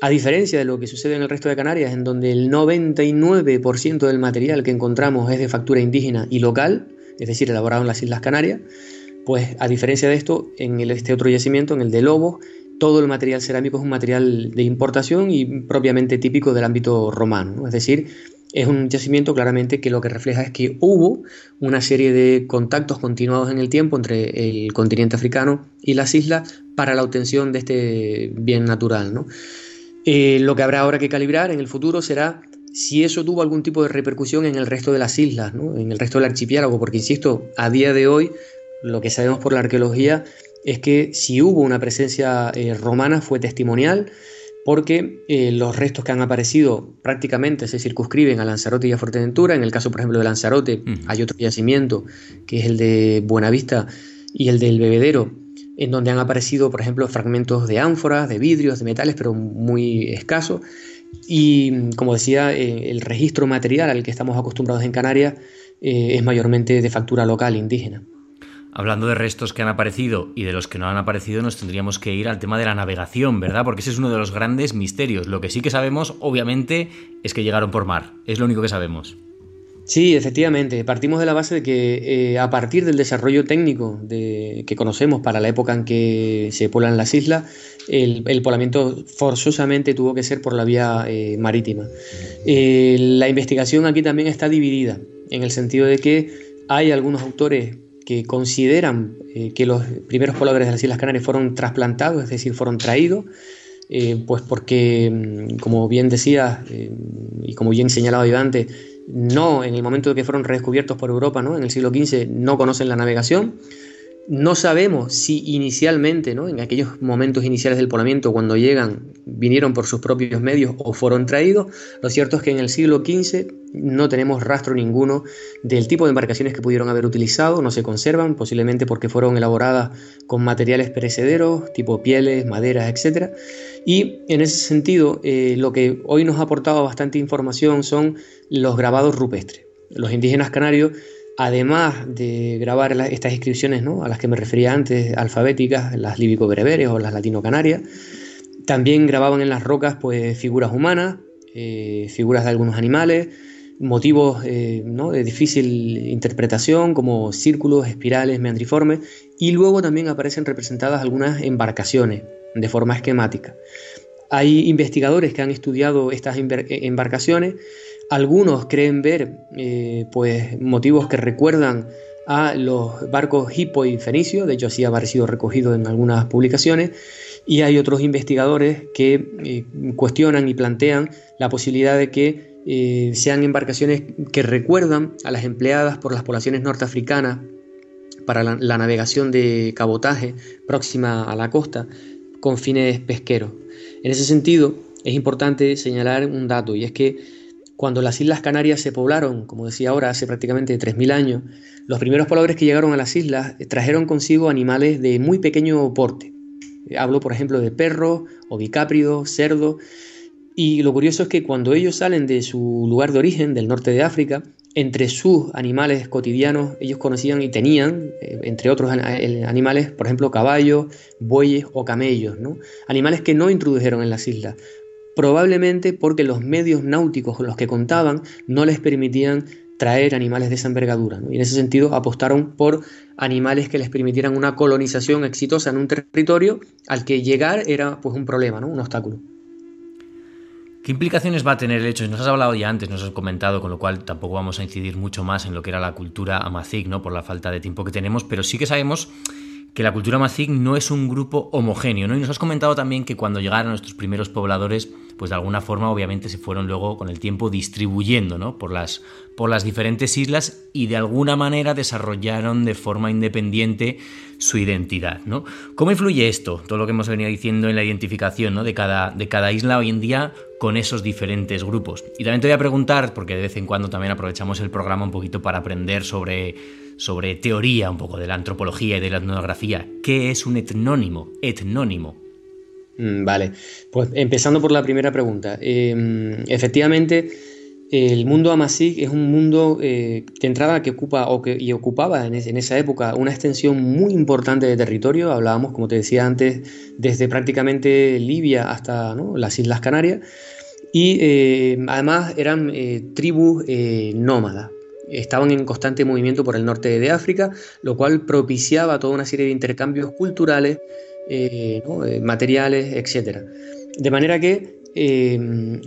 Speaker 2: a diferencia de lo que sucede en el resto de Canarias, en donde el 99% del material que encontramos es de factura indígena y local, es decir, elaborado en las Islas Canarias, pues a diferencia de esto, en este otro yacimiento, en el de Lobos, todo el material cerámico es un material de importación y propiamente típico del ámbito romano. Es decir, es un yacimiento claramente que lo que refleja es que hubo una serie de contactos continuados en el tiempo entre el continente africano y las islas para la obtención de este bien natural. Eh, lo que habrá ahora que calibrar en el futuro será si eso tuvo algún tipo de repercusión en el resto de las islas, en el resto del archipiélago, porque insisto, a día de hoy lo que sabemos por la arqueología es que si hubo una presencia eh, romana fue testimonial porque eh, los restos que han aparecido prácticamente se circunscriben a Lanzarote y a Fuerteventura. En el caso, por ejemplo, de Lanzarote hay otro yacimiento que es el de Buenavista y el del Bebedero, en donde han aparecido, por ejemplo, fragmentos de ánforas, de vidrios, de metales, pero muy escasos. Y como decía, eh, el registro material al que estamos acostumbrados en Canarias es mayormente de factura local indígena.
Speaker 1: Hablando de restos que han aparecido y de los que no han aparecido, nos tendríamos que ir al tema de la navegación, ¿verdad? Porque ese es uno de los grandes misterios. Lo que sí que sabemos, obviamente, es que llegaron por mar. Es lo único que sabemos.
Speaker 2: Sí, efectivamente. Partimos de la base de que eh, a partir del desarrollo técnico que conocemos para la época en que se poblan las islas, el, poblamiento forzosamente tuvo que ser por la vía eh, marítima. Eh, la investigación aquí también está dividida, en el sentido de que hay algunos autores que consideran eh, que los primeros pobladores de las Islas Canarias fueron trasplantados, es decir, fueron traídos, eh, pues porque, mm, como bien decía eh, y como bien señalaba antes, no en el momento de que fueron redescubiertos por Europa, ¿no? en el siglo XV, no conocen la navegación, no sabemos si inicialmente, ¿no? en aquellos momentos iniciales del poblamiento, cuando llegan, vinieron por sus propios medios o fueron traídos. Lo cierto es que en el siglo XV no tenemos rastro ninguno del tipo de embarcaciones que pudieron haber utilizado, no se conservan, posiblemente porque fueron elaboradas con materiales perecederos, tipo pieles, maderas, etc. Y en ese sentido, eh, lo que hoy nos ha aportado bastante información son los grabados rupestres. Los indígenas canarios además de grabar estas inscripciones a las que me refería antes, alfabéticas, las líbico-bereberes o las latino-canarias, también grababan en las rocas pues, figuras humanas, eh, figuras de algunos animales, motivos eh, de difícil interpretación como círculos, espirales, meandriformes, y luego también aparecen representadas algunas embarcaciones de forma esquemática. Hay investigadores que han estudiado estas embarcaciones algunos creen ver eh, pues, motivos que recuerdan a los barcos hipo y fenicio, de hecho así ha aparecido recogido en algunas publicaciones, y hay otros investigadores que eh, cuestionan y plantean la posibilidad de que eh, sean embarcaciones que recuerdan a las empleadas por las poblaciones norteafricanas para la navegación de cabotaje próxima a la costa con fines pesqueros. En ese sentido, es importante señalar un dato, y es que cuando las Islas Canarias se poblaron, como decía ahora, hace prácticamente 3.000 años, los primeros pobladores que llegaron a las islas trajeron consigo animales de muy pequeño porte. Hablo, por ejemplo, de perros, bicápridos, cerdos. Y lo curioso es que cuando ellos salen de su lugar de origen, del norte de África, entre sus animales cotidianos, ellos conocían y tenían, eh, entre otros animales, por ejemplo, caballos, bueyes o camellos, animales que no introdujeron en las islas probablemente porque los medios náuticos con los que contaban no les permitían traer animales de esa envergadura. Y en ese sentido apostaron por animales que les permitieran una colonización exitosa en un territorio al que llegar era pues un problema, ¿no? un obstáculo.
Speaker 1: ¿Qué implicaciones va a tener el hecho? Nos has hablado ya antes, nos has comentado, con lo cual tampoco vamos a incidir mucho más en lo que era la cultura amazigh, ¿no? Por la falta de tiempo que tenemos, pero sí que sabemos que la cultura amazigh no es un grupo homogéneo. Y nos has comentado también que cuando llegaron nuestros primeros pobladores, pues de alguna forma obviamente se fueron luego con el tiempo distribuyendo ¿no? por, las, por las diferentes islas y de alguna manera desarrollaron de forma independiente su identidad. ¿no? ¿Cómo influye esto, todo lo que hemos venido diciendo en la identificación ¿no? de, cada, de cada isla hoy en día con esos diferentes grupos? Y también te voy a preguntar, porque de vez en cuando también aprovechamos el programa un poquito para aprender sobre, sobre teoría un poco de la antropología y de la etnografía, ¿qué es un etnónimo? Etnónimo.
Speaker 2: Mm, vale, pues empezando por la primera pregunta. Em, efectivamente, el mundo Amazigh es un mundo eh, de entrada que ocupa o que, y ocupaba en, esa época una extensión muy importante de territorio. Hablábamos, como te decía antes, desde prácticamente Libia hasta las Islas Canarias. Y eh, además eran eh, tribus nómadas. Estaban en constante movimiento por el norte de África, lo cual propiciaba toda una serie de intercambios culturales eh, eh, materiales, etc. De manera que eh,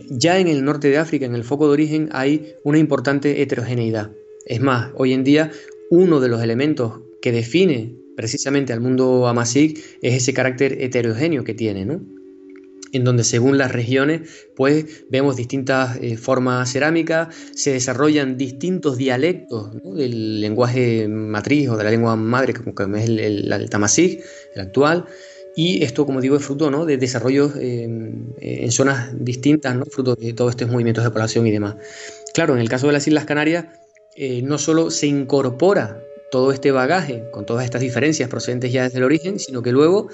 Speaker 2: ya en el norte de África, en el foco de origen, hay una importante heterogeneidad. Es más, hoy en día uno de los elementos que define precisamente al mundo amazigh es ese carácter heterogéneo que tiene, ¿no? en donde según las regiones pues vemos distintas formas cerámicas, se desarrollan distintos dialectos del lenguaje matriz o de la lengua madre como es el, el, el el actual, y esto, como digo, es fruto ¿no? de desarrollos eh, en zonas distintas, ¿no? fruto de todos estos movimientos de población y demás. Claro, en el caso de las Islas Canarias, eh, no solo se incorpora todo este bagaje con todas estas diferencias procedentes ya desde el origen, sino que luego,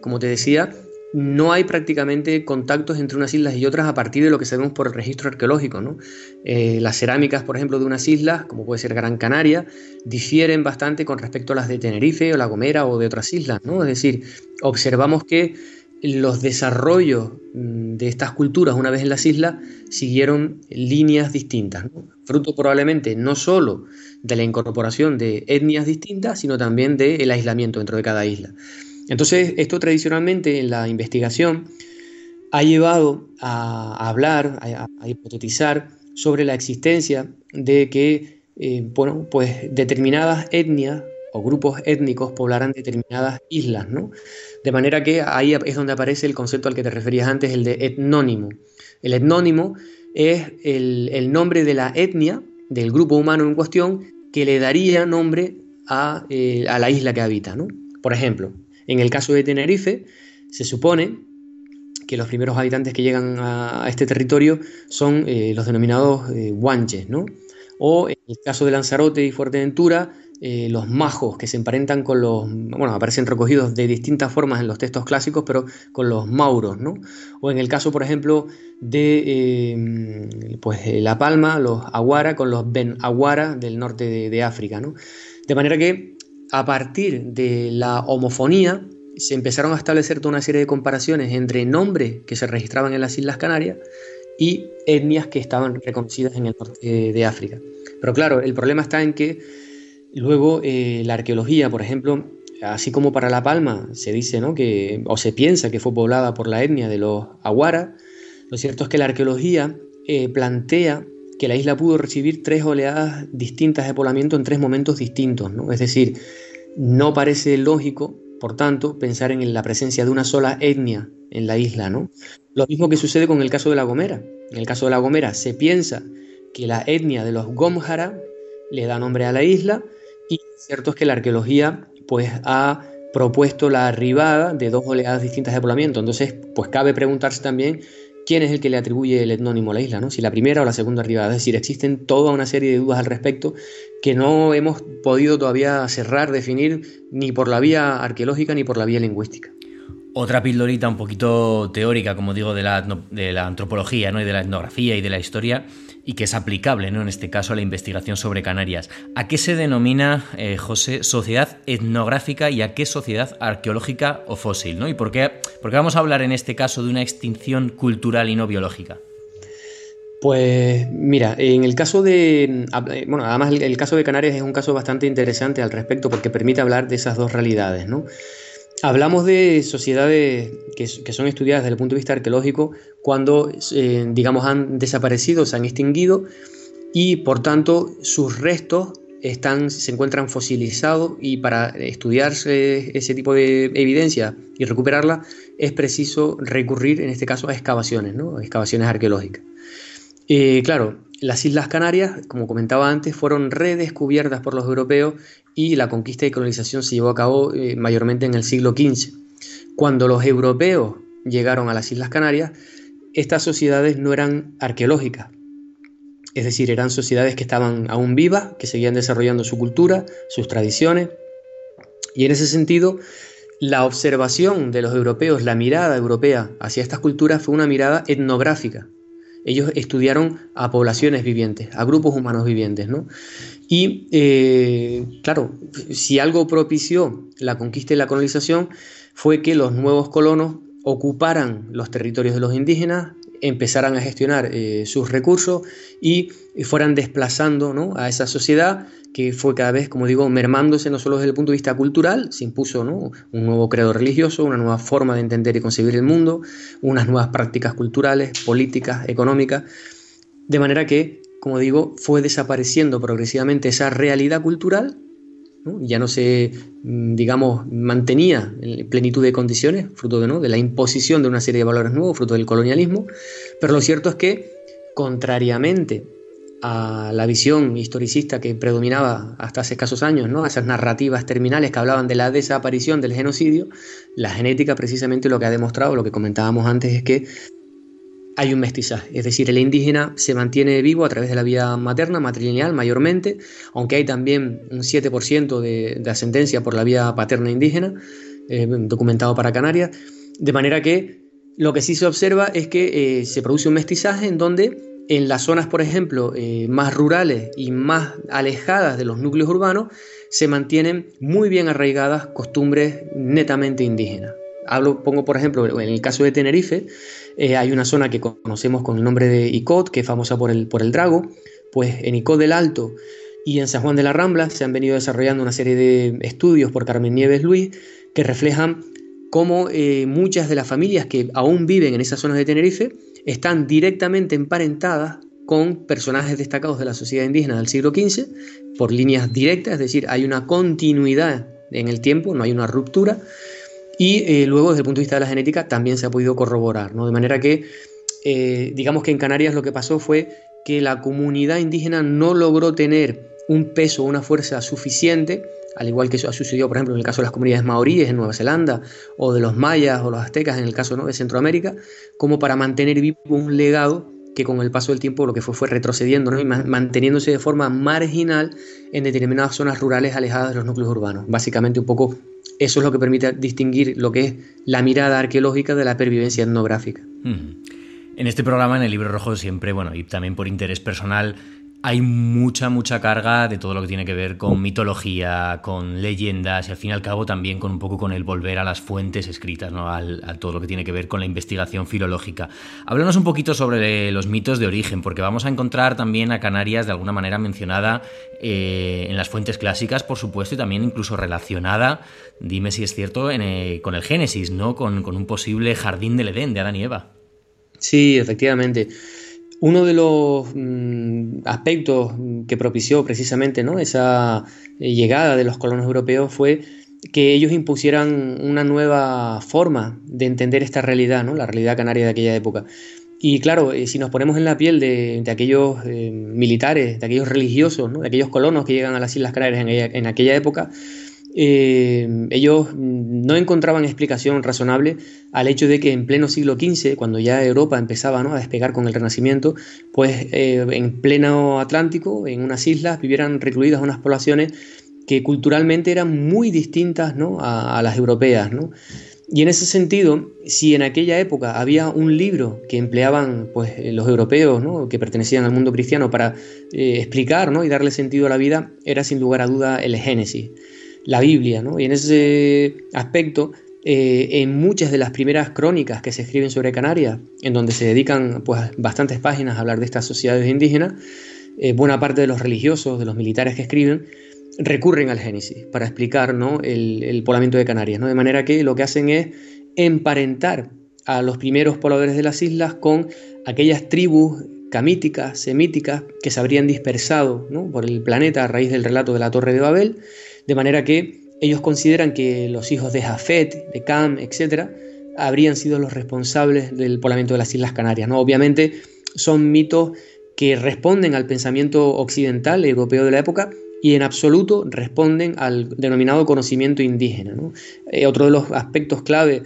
Speaker 2: como te decía, no hay prácticamente contactos entre unas islas y otras a partir de lo que sabemos por el registro arqueológico. ¿no? Eh, las cerámicas, por ejemplo, de unas islas, como puede ser Gran Canaria, difieren bastante con respecto a las de Tenerife o La Gomera o de otras islas. ¿no? Es decir, observamos que los desarrollos mm, de estas culturas una vez en las islas siguieron líneas distintas, fruto probablemente no solo de la incorporación de etnias distintas, sino también del aislamiento dentro de cada isla. Entonces, esto tradicionalmente en la investigación ha llevado a hablar, a, hipotetizar sobre la existencia de que, eh, bueno, pues determinadas etnias o grupos étnicos poblaran determinadas islas, ¿no? De manera que ahí es donde aparece el concepto al que te referías antes, el de etnónimo. El etnónimo es el, nombre de la etnia, del grupo humano en cuestión, que le daría nombre a, eh, a la isla que habita, ¿no? Por ejemplo, en el caso de Tenerife, se supone que los primeros habitantes que llegan a, este territorio son eh, los denominados eh, guanches, ¿no? O en el caso de Lanzarote y Fuerteventura, eh, los majos que se emparentan con los, bueno, aparecen recogidos de distintas formas en los textos clásicos, pero con los mauros, ¿no? O en el caso, por ejemplo, de pues, La Palma, los aguara con los ben aguara del norte de, de África, ¿no? De manera que a partir de la homofonía, se empezaron a establecer toda una serie de comparaciones entre nombres que se registraban en las Islas Canarias y etnias que estaban reconocidas en el norte de África. Pero claro, el problema está en que luego eh, la arqueología, por ejemplo, así como para La Palma se dice ¿no? que, o se piensa que fue poblada por la etnia de los Aguara, lo cierto es que la arqueología eh, plantea que la isla pudo recibir tres oleadas distintas de poblamiento en tres momentos distintos. ¿no? Es decir, no parece lógico por tanto, pensar en la presencia de una sola etnia en la isla, ¿no? Lo mismo que sucede con el caso de La Gomera. En el caso de La Gomera se piensa que la etnia de los Gomjara le da nombre a la isla y cierto es que la arqueología pues ha propuesto la arribada de dos oleadas distintas de poblamiento. Entonces, pues cabe preguntarse también quién es el que le atribuye el etnónimo a la isla, ¿no? si la primera o la segunda arribada. Es decir, existen toda una serie de dudas al respecto que no hemos podido todavía cerrar, definir, ni por la vía arqueológica ni por la vía lingüística.
Speaker 1: Otra pildorita un poquito teórica, como digo, de la, de la antropología ¿no? y de la etnografía y de la historia, y que es aplicable ¿no? en este caso a la investigación sobre Canarias. ¿A qué se denomina, eh, José, sociedad etnográfica y a qué sociedad arqueológica o fósil? ¿no? ¿Y por qué, por qué vamos a hablar en este caso de una extinción cultural y no biológica?
Speaker 2: Pues mira, en el caso de, bueno, además el, caso de Canarias es un caso bastante interesante al respecto porque permite hablar de esas dos realidades, ¿no? Hablamos de sociedades que, son estudiadas desde el punto de vista arqueológico cuando, eh, digamos, han desaparecido, se han extinguido y, por tanto, sus restos están, se encuentran fosilizados y para estudiarse ese tipo de evidencia y recuperarla es preciso recurrir, en este caso, a excavaciones, excavaciones arqueológicas. Eh, claro, las Islas Canarias, como comentaba antes, fueron redescubiertas por los europeos y la conquista y colonización se llevó a cabo eh, mayormente en el siglo XV. Cuando los europeos llegaron a las Islas Canarias, estas sociedades no eran arqueológicas, es decir, eran sociedades que estaban aún vivas, que seguían desarrollando su cultura, sus tradiciones, y en ese sentido, la observación de los europeos, la mirada europea hacia estas culturas fue una mirada etnográfica, ellos estudiaron a poblaciones vivientes, a grupos humanos vivientes, ¿no? Y eh, claro, si algo propició la conquista y la colonización fue que los nuevos colonos ocuparan los territorios de los indígenas, empezaran a gestionar eh, sus recursos y fueran desplazando ¿no? a esa sociedad que fue cada vez, como digo, mermándose no solo desde el punto de vista cultural, se impuso un nuevo credo religioso, una nueva forma de entender y concebir el mundo, unas nuevas prácticas culturales, políticas, económicas, de manera que, como digo, fue desapareciendo progresivamente esa realidad cultural, ya no se, mm, digamos, mantenía en plenitud de condiciones, fruto de, ¿no? de la imposición de una serie de valores nuevos, fruto del colonialismo, pero lo cierto es que, contrariamente a la visión historicista que predominaba hasta hace escasos años, ¿no? esas narrativas terminales que hablaban de la desaparición del genocidio, la genética precisamente lo que ha demostrado, lo que comentábamos antes, es que hay un mestizaje, es decir, el indígena se mantiene vivo a través de la vía materna, matrilineal mayormente, aunque hay también un 7% de, de, ascendencia por la vía paterna indígena, eh, documentado para Canarias, de manera que lo que sí se observa es que eh, se produce un mestizaje en donde en las zonas, por ejemplo, eh, más rurales y más alejadas de los núcleos urbanos, se mantienen muy bien arraigadas costumbres netamente indígenas. Hablo, pongo por ejemplo, en el caso de Tenerife, eh, hay una zona que conocemos con el nombre de Icot, que es famosa por el, por el drago, pues en Icot del Alto y en San Juan de la Rambla se han venido desarrollando una serie de estudios por Carmen Nieves Luis que reflejan cómo eh, muchas de las familias que aún viven en esas zonas de Tenerife están directamente emparentadas con personajes destacados de la sociedad indígena del siglo XV por líneas directas, es decir, hay una continuidad en el tiempo, no hay una ruptura, y eh, luego desde el punto de vista de la genética también se ha podido corroborar, ¿no? de manera que eh, digamos que en Canarias lo que pasó fue que la comunidad indígena no logró tener un peso, una fuerza suficiente, al igual que eso ha sucedido, por ejemplo, en el caso de las comunidades maoríes en Nueva Zelanda, o de los mayas o los aztecas en el caso ¿no? de Centroamérica, como para mantener vivo un legado que con el paso del tiempo lo que fue fue retrocediendo ¿no? y manteniéndose de forma marginal en determinadas zonas rurales alejadas de los núcleos urbanos. Básicamente un poco eso es lo que permite distinguir lo que es la mirada arqueológica de la pervivencia etnográfica.
Speaker 1: En este programa, en el libro rojo, siempre, bueno, y también por interés personal, hay mucha, mucha carga de todo lo que tiene que ver con mitología, con leyendas y al fin y al cabo también con un poco con el volver a las fuentes escritas, ¿no? Al, a todo lo que tiene que ver con la investigación filológica. Háblanos un poquito sobre los mitos de origen, porque vamos a encontrar también a Canarias de alguna manera mencionada eh, en las fuentes clásicas, por supuesto, y también incluso relacionada, dime si es cierto, eh, con el Génesis, ¿no? Con, con un posible jardín del Edén de Adán y Eva.
Speaker 2: Sí, efectivamente. Uno de los mm, aspectos que propició precisamente ¿no? esa eh, llegada de los colonos europeos fue que ellos impusieran una nueva forma de entender esta realidad, ¿no? la realidad canaria de aquella época. Y claro, eh, si nos ponemos en la piel de, aquellos eh, militares, de aquellos religiosos, de aquellos colonos que llegan a las Islas Canarias en aquella época, eh, ellos no encontraban explicación razonable al hecho de que en pleno siglo XV, cuando ya Europa empezaba a despegar con el Renacimiento, pues eh, en pleno Atlántico, en unas islas, vivieran recluidas unas poblaciones que culturalmente eran muy distintas a, las europeas. Y en ese sentido, si en aquella época había un libro que empleaban pues, los europeos que pertenecían al mundo cristiano para eh, explicar y darle sentido a la vida, era sin lugar a duda el Génesis la Biblia, ¿no? Y en ese aspecto, eh, en muchas de las primeras crónicas que se escriben sobre Canarias, en donde se dedican pues, bastantes páginas a hablar de estas sociedades indígenas, eh, buena parte de los religiosos, de los militares que escriben, recurren al Génesis para explicar ¿no? el, poblamiento de Canarias. ¿no? De manera que lo que hacen es emparentar a los primeros pobladores de las islas con aquellas tribus camíticas, semíticas, que se habrían dispersado por el planeta a raíz del relato de la Torre de Babel de manera que ellos consideran que los hijos de Jafet, de Cam, etc., habrían sido los responsables del poblamiento de las Islas Canarias. ¿no? Obviamente son mitos que responden al pensamiento occidental europeo de la época y en absoluto responden al denominado conocimiento indígena. Eh, otro de los aspectos clave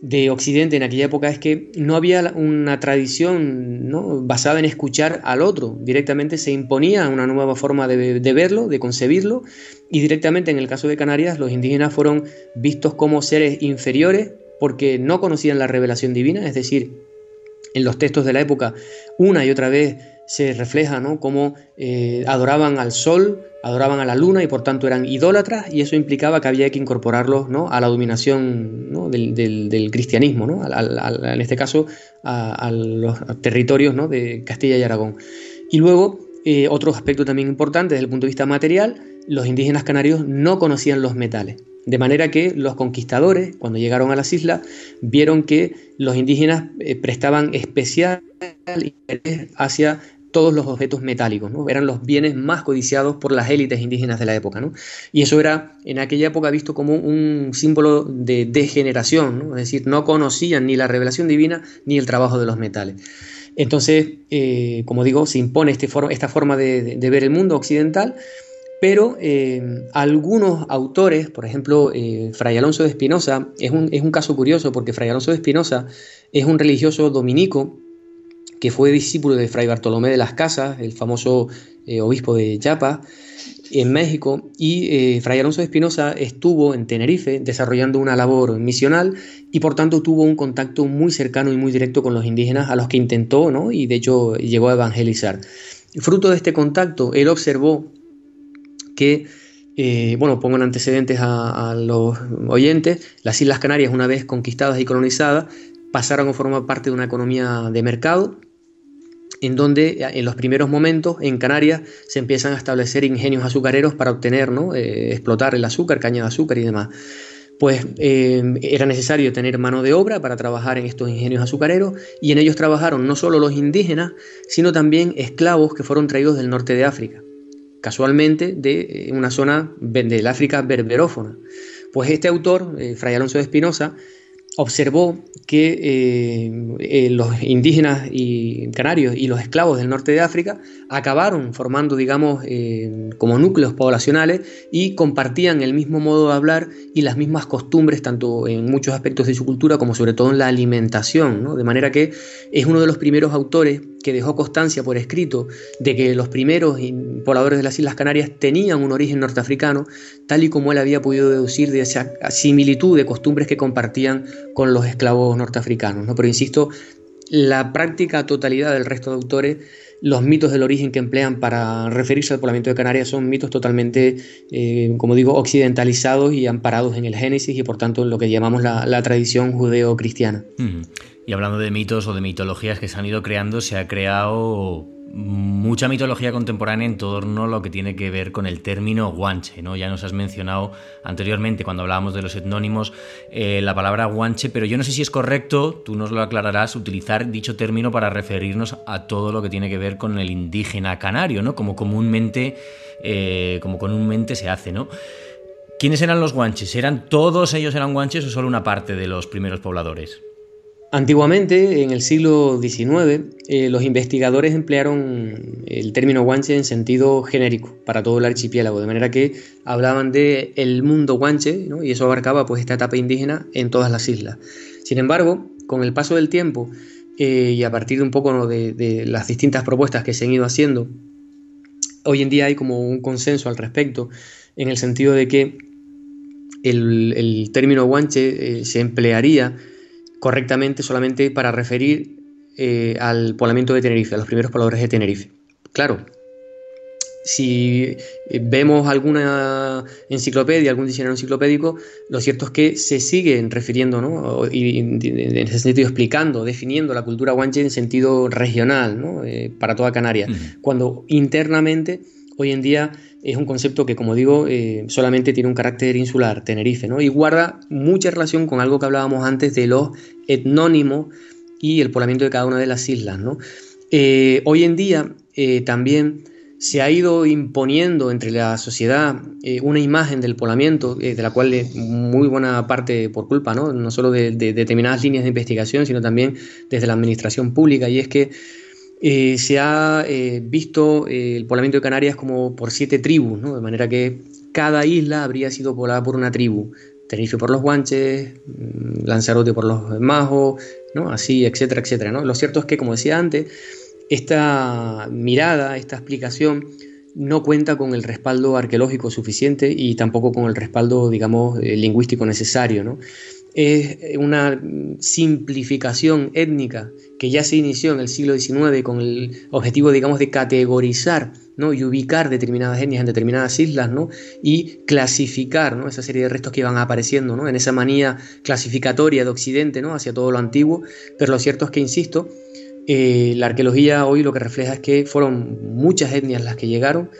Speaker 2: de Occidente en aquella época es que no había una tradición ¿no? basada en escuchar al otro, directamente se imponía una nueva forma de, verlo, de concebirlo, y directamente en el caso de Canarias los indígenas fueron vistos como seres inferiores porque no conocían la revelación divina, es decir, en los textos de la época una y otra vez se refleja ¿no? cómo eh, adoraban al sol, adoraban a la luna y por tanto eran idólatras y eso implicaba que había que incorporarlos ¿no? a la dominación del, cristianismo, ¿no? en este caso a, los territorios de Castilla y Aragón. Y luego, eh, otro aspecto también importante desde el punto de vista material, los indígenas canarios no conocían los metales. De manera que los conquistadores, cuando llegaron a las islas, vieron que los indígenas eh, prestaban especial interés hacia todos los objetos metálicos, eran los bienes más codiciados por las élites indígenas de la época. ¿no? Y eso era en aquella época visto como un símbolo de degeneración, es decir, no conocían ni la revelación divina ni el trabajo de los metales. Entonces, eh, como digo, se impone este esta forma de, ver el mundo occidental, pero eh, algunos autores, por ejemplo, eh, Fray Alonso de Espinosa, es un, es un caso curioso porque Fray Alonso de Espinosa es un religioso dominico que fue discípulo de Fray Bartolomé de las Casas, el famoso eh, obispo de Chiapas, en México, y eh, Fray Alonso de Espinosa estuvo en Tenerife desarrollando una labor misional y por tanto tuvo un contacto muy cercano y muy directo con los indígenas a los que intentó, ¿no? y de hecho llegó a evangelizar. Fruto de este contacto, él observó que eh, bueno, pongo en antecedentes a, a, los oyentes, las Islas Canarias, una vez conquistadas y colonizadas, pasaron a formar parte de una economía de mercado en donde en los primeros momentos en Canarias se empiezan a establecer ingenios azucareros para obtener, ¿no? Eh, explotar el azúcar, caña de azúcar y demás. pues eh, era necesario tener mano de obra para trabajar en estos ingenios azucareros y en ellos trabajaron no solo los indígenas, sino también esclavos que fueron traídos del norte de África, casualmente de una zona del África berberófona. Pues este autor, Fray Alonso de Espinosa, observó que eh, eh, los indígenas y canarios y los esclavos del norte de África acabaron formando, digamos, eh, como núcleos poblacionales y compartían el mismo modo de hablar y las mismas costumbres, tanto en muchos aspectos de su cultura como sobre todo en la alimentación, de manera que es uno de los primeros autores que dejó constancia por escrito de que los primeros pobladores de las Islas Canarias tenían un origen norteafricano, tal y como él había podido deducir de esa similitud de costumbres que compartían con los esclavos norteafricanos. ¿no? Pero insisto, la práctica totalidad del resto de autores, los mitos del origen que emplean para referirse al poblamiento de Canarias son mitos totalmente, eh, como digo, occidentalizados y amparados en el Génesis y por tanto en lo que llamamos la, tradición judeo-cristiana.
Speaker 1: Y hablando de mitos o de mitologías que se han ido creando, se ha creado mucha mitología contemporánea en torno a lo que tiene que ver con el término guanche. ¿no? Ya nos has mencionado anteriormente cuando hablábamos de los etnónimos eh, la palabra guanche, pero yo no sé si es correcto, tú nos lo aclararás, utilizar dicho término para referirnos a todo lo que tiene que ver con el indígena canario, ¿no? como, comúnmente, eh, como comúnmente se hace. ¿no? ¿Quiénes eran los guanches? ¿Eran todos ellos eran guanches o solo una parte de los primeros pobladores?
Speaker 2: Antiguamente, en el siglo XIX, eh, los investigadores emplearon el término guanche en sentido genérico para todo el archipiélago, de manera que hablaban de el mundo guanche y eso abarcaba pues, esta etapa indígena en todas las islas. Sin embargo, con el paso del tiempo eh, y a partir de un poco de, las distintas propuestas que se han ido haciendo, hoy en día hay como un consenso al respecto en el sentido de que el, término guanche eh, se emplearía correctamente solamente para referir eh, al poblamiento de Tenerife, a los primeros pobladores de Tenerife. Claro, si eh, vemos alguna enciclopedia, algún diccionario enciclopédico, lo cierto es que se siguen refiriendo, ¿no? y en ese sentido explicando, definiendo la cultura guanche en sentido regional, ¿no? Eh, para toda Canarias, cuando internamente hoy en día es un concepto que, como digo, eh, solamente tiene un carácter insular, Tenerife, ¿no? Y guarda mucha relación con algo que hablábamos antes de los etnónimos y el poblamiento de cada una de las islas, ¿no? Eh, hoy en día eh, también se ha ido imponiendo entre la sociedad una imagen del poblamiento, de la cual es muy buena parte por culpa, ¿no? No solo de determinadas líneas de investigación, sino también desde la administración pública, y es que eh, se ha eh, visto eh, el poblamiento de Canarias como por siete tribus, de manera que cada isla habría sido poblada por una tribu. Tenerife por los guanches, mm, Lanzarote por los majos, ¿no? así, etcétera, etcétera. ¿no? Lo cierto es que, como decía antes, esta mirada, esta explicación, no cuenta con el respaldo arqueológico suficiente y tampoco con el respaldo, digamos, lingüístico necesario. ¿no? es una simplificación étnica que ya se inició en el siglo XIX con el objetivo, digamos, de categorizar y ubicar determinadas etnias en determinadas islas y clasificar esa serie de restos que iban apareciendo en esa manía clasificatoria de Occidente ¿no? hacia todo lo antiguo. Pero lo cierto es que, insisto, eh, la arqueología hoy lo que refleja es que fueron muchas etnias las que llegaron.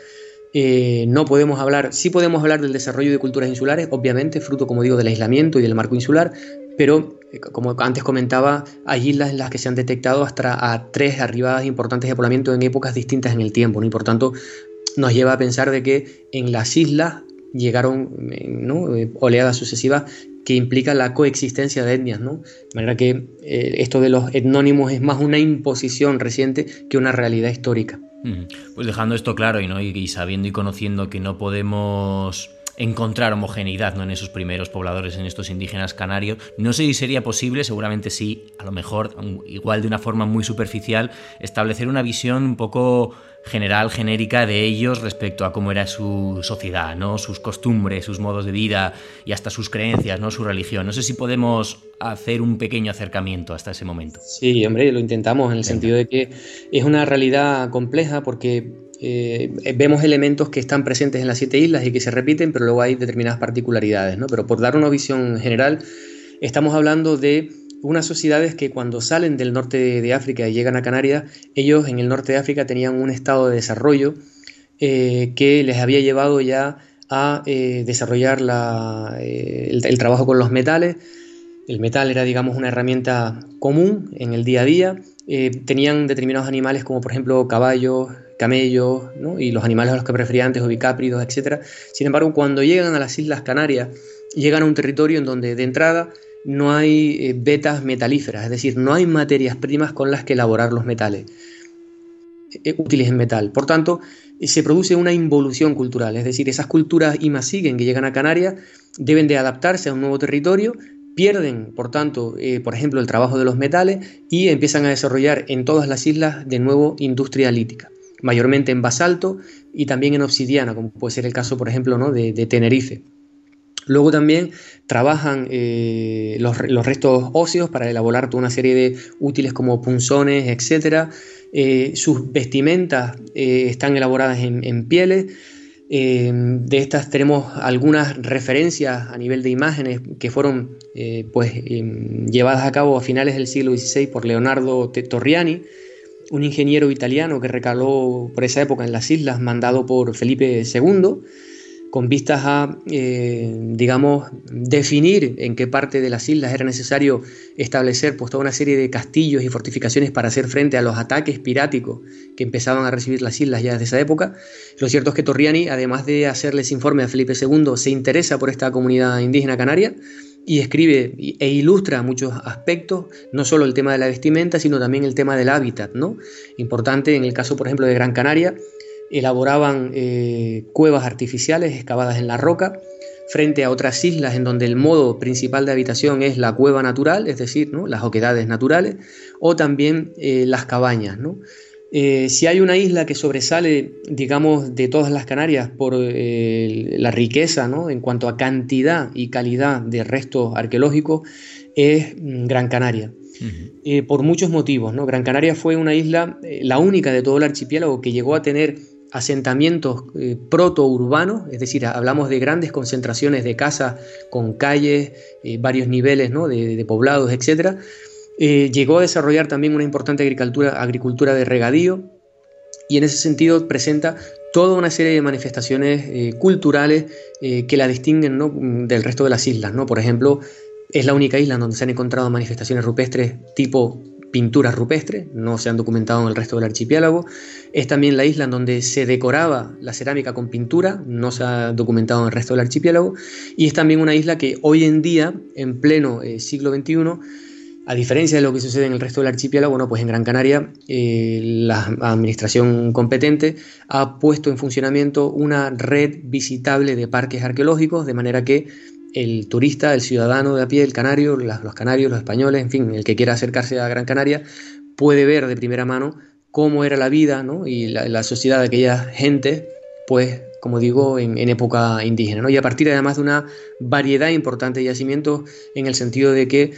Speaker 2: Eh, no podemos hablar, sí podemos hablar del desarrollo de culturas insulares, obviamente, fruto, como digo, del aislamiento y del marco insular, pero como antes comentaba, hay islas en las que se han detectado hasta tres arribadas importantes de poblamiento en épocas distintas en el tiempo, y por tanto nos lleva a pensar de que en las islas llegaron eh, oleadas sucesivas que implican la coexistencia de etnias, ¿no? De manera que esto de los etnónimos es más una imposición reciente que una realidad histórica.
Speaker 1: Pues dejando esto claro y, ¿no? y, sabiendo y conociendo que no podemos encontrar homogeneidad ¿no? en esos primeros pobladores, en estos indígenas canarios. No sé si sería posible, seguramente sí, a lo mejor igual de una forma muy superficial, establecer una visión un poco general, genérica de ellos respecto a cómo era su sociedad, ¿no? sus costumbres, sus modos de vida y hasta sus creencias, ¿no? su religión. No sé si podemos hacer un pequeño acercamiento hasta ese momento.
Speaker 2: Sí, hombre, lo intentamos en el sentido de que es una realidad compleja porque eh, vemos elementos que están presentes en las siete islas y que se repiten, pero luego hay determinadas particularidades. ¿no? Pero por dar una visión general, estamos hablando de unas sociedades que cuando salen del norte de, África y llegan a Canarias, ellos en el norte de África tenían un estado de desarrollo eh, que les había llevado ya a eh, desarrollar eh, el, trabajo con los metales. El metal era, digamos, una herramienta común en el día a día. Tenían determinados animales como, por ejemplo, caballos, camellos, y los animales a los que preferían antes, bicápridos, etc. Sin embargo, cuando llegan a las Islas Canarias, llegan a un territorio en donde de entrada no hay vetas metalíferas, es decir, no hay materias primas con las que elaborar los metales útiles en metal. Por tanto, se produce una involución cultural, es decir, esas culturas siguen que llegan a Canarias deben de adaptarse a un nuevo territorio, pierden, por tanto, eh, por ejemplo, el trabajo de los metales y empiezan a desarrollar en todas las islas de nuevo industria lítica, mayormente en basalto y también en obsidiana, como puede ser el caso, por ejemplo, ¿no? de, Tenerife. Luego también trabajan eh, los, restos óseos para elaborar toda una serie de útiles como punzones, etcétera. Eh, sus vestimentas eh, están elaboradas en, pieles. Eh, de estas tenemos algunas referencias a nivel de imágenes que fueron pues, llevadas a cabo a finales del siglo XVI por Leonardo Torriani, un ingeniero italiano que recaló por esa época en las islas, mandado por Felipe II con vistas a, eh, digamos, definir en qué parte de las islas era necesario establecer pues, toda una serie de castillos y fortificaciones para hacer frente a los ataques piráticos que empezaban a recibir las islas ya desde esa época. Lo cierto es que Torriani, además de hacerles informe a Felipe II, se interesa por esta comunidad indígena canaria y escribe e ilustra muchos aspectos, no solo el tema de la vestimenta, sino también el tema del hábitat, ¿no? Importante en el caso, por ejemplo, de Gran Canaria, elaboraban eh, cuevas artificiales excavadas en la roca frente a otras islas en donde el modo principal de habitación es la cueva natural, es decir, ¿no? las oquedades naturales, o también eh, las cabañas. Eh, si hay una isla que sobresale, digamos, de todas las Canarias por la riqueza ¿no? en cuanto a cantidad y calidad de restos arqueológicos, es mm, Gran Canaria. por muchos motivos. ¿no? Gran Canaria fue una isla, la única de todo el archipiélago que llegó a tener asentamientos eh, proto-urbanos, es decir, hablamos de grandes concentraciones de casas con calles, eh, varios niveles de, poblados, etc. Eh, llegó a desarrollar también una importante agricultura, agricultura de regadío y en ese sentido presenta toda una serie de manifestaciones culturales que la distinguen del resto de las islas. ¿no? Por ejemplo, es la única isla donde se han encontrado manifestaciones rupestres tipo pinturas rupestres, no se han documentado en el resto del archipiélago. Es también la isla en donde se decoraba la cerámica con pintura, no se ha documentado en el resto del archipiélago. Y es también una isla que hoy en día, en pleno eh, siglo XXI, a diferencia de lo que sucede en el resto del archipiélago, bueno, pues en Gran Canaria eh, la administración competente ha puesto en funcionamiento una red visitable de parques arqueológicos, de manera que el turista, el ciudadano de a pie, el canario, los canarios, los españoles, en fin, el que quiera acercarse a Gran Canaria, puede ver de primera mano cómo era la vida y la, sociedad de aquella gente, pues, como digo, en, época indígena. ¿no? Y a partir además de una variedad importante de yacimientos en el sentido de que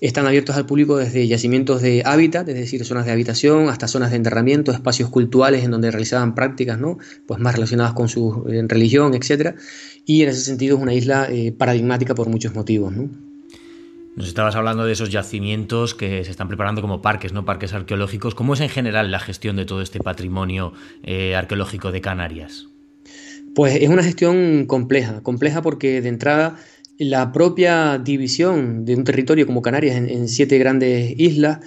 Speaker 2: están abiertos al público desde yacimientos de hábitat, es decir, zonas de habitación, hasta zonas de enterramiento, espacios cultuales en donde realizaban prácticas ¿no? pues más relacionadas con su eh, religión, etc. Y en ese sentido es una isla eh, paradigmática por muchos motivos. ¿no?
Speaker 1: Nos estabas hablando de esos yacimientos que se están preparando como parques, ¿no? Parques arqueológicos. ¿Cómo es en general la gestión de todo este patrimonio eh, arqueológico de Canarias?
Speaker 2: Pues es una gestión compleja, compleja porque de entrada la propia división de un territorio como Canarias en, siete grandes islas,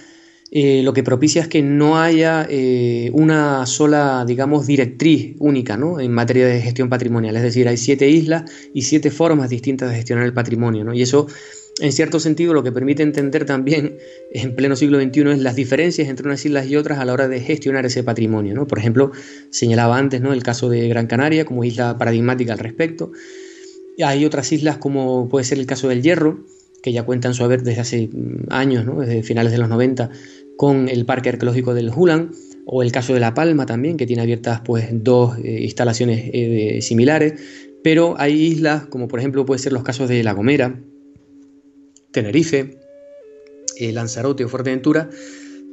Speaker 2: eh, lo que propicia es que no haya eh, una sola, digamos, directriz única ¿no? en materia de gestión patrimonial. Es decir, hay siete islas y siete formas distintas de gestionar el patrimonio. ¿no? Y eso, en cierto sentido, lo que permite entender también <laughs> en pleno siglo XXI es las diferencias entre unas islas y otras a la hora de gestionar ese patrimonio. ¿no? Por ejemplo, señalaba antes ¿no? el caso de Gran Canaria como isla paradigmática al respecto. Hay otras islas como puede ser el caso del Hierro, que ya cuentan su haber desde hace mm, años, desde finales de los 90, con el Parque Arqueológico del Hulan, o el caso de La Palma también, que tiene abiertas pues, dos eh, instalaciones eh, similares, pero hay islas como por ejemplo puede ser los casos de La Gomera, Tenerife, eh, Lanzarote o Fuerteventura,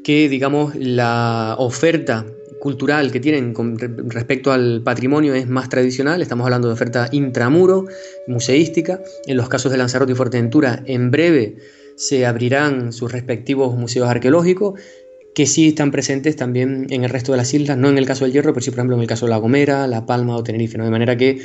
Speaker 2: que digamos la oferta cultural que tienen con respecto al patrimonio es más tradicional, estamos hablando de oferta intramuro, museística, en los casos de Lanzarote y Fuerteventura en breve se abrirán sus respectivos museos arqueológicos que sí están presentes también en el resto de las islas, no en el caso del Hierro, pero sí por ejemplo en el caso de La Gomera, La Palma o Tenerife, ¿no? de manera que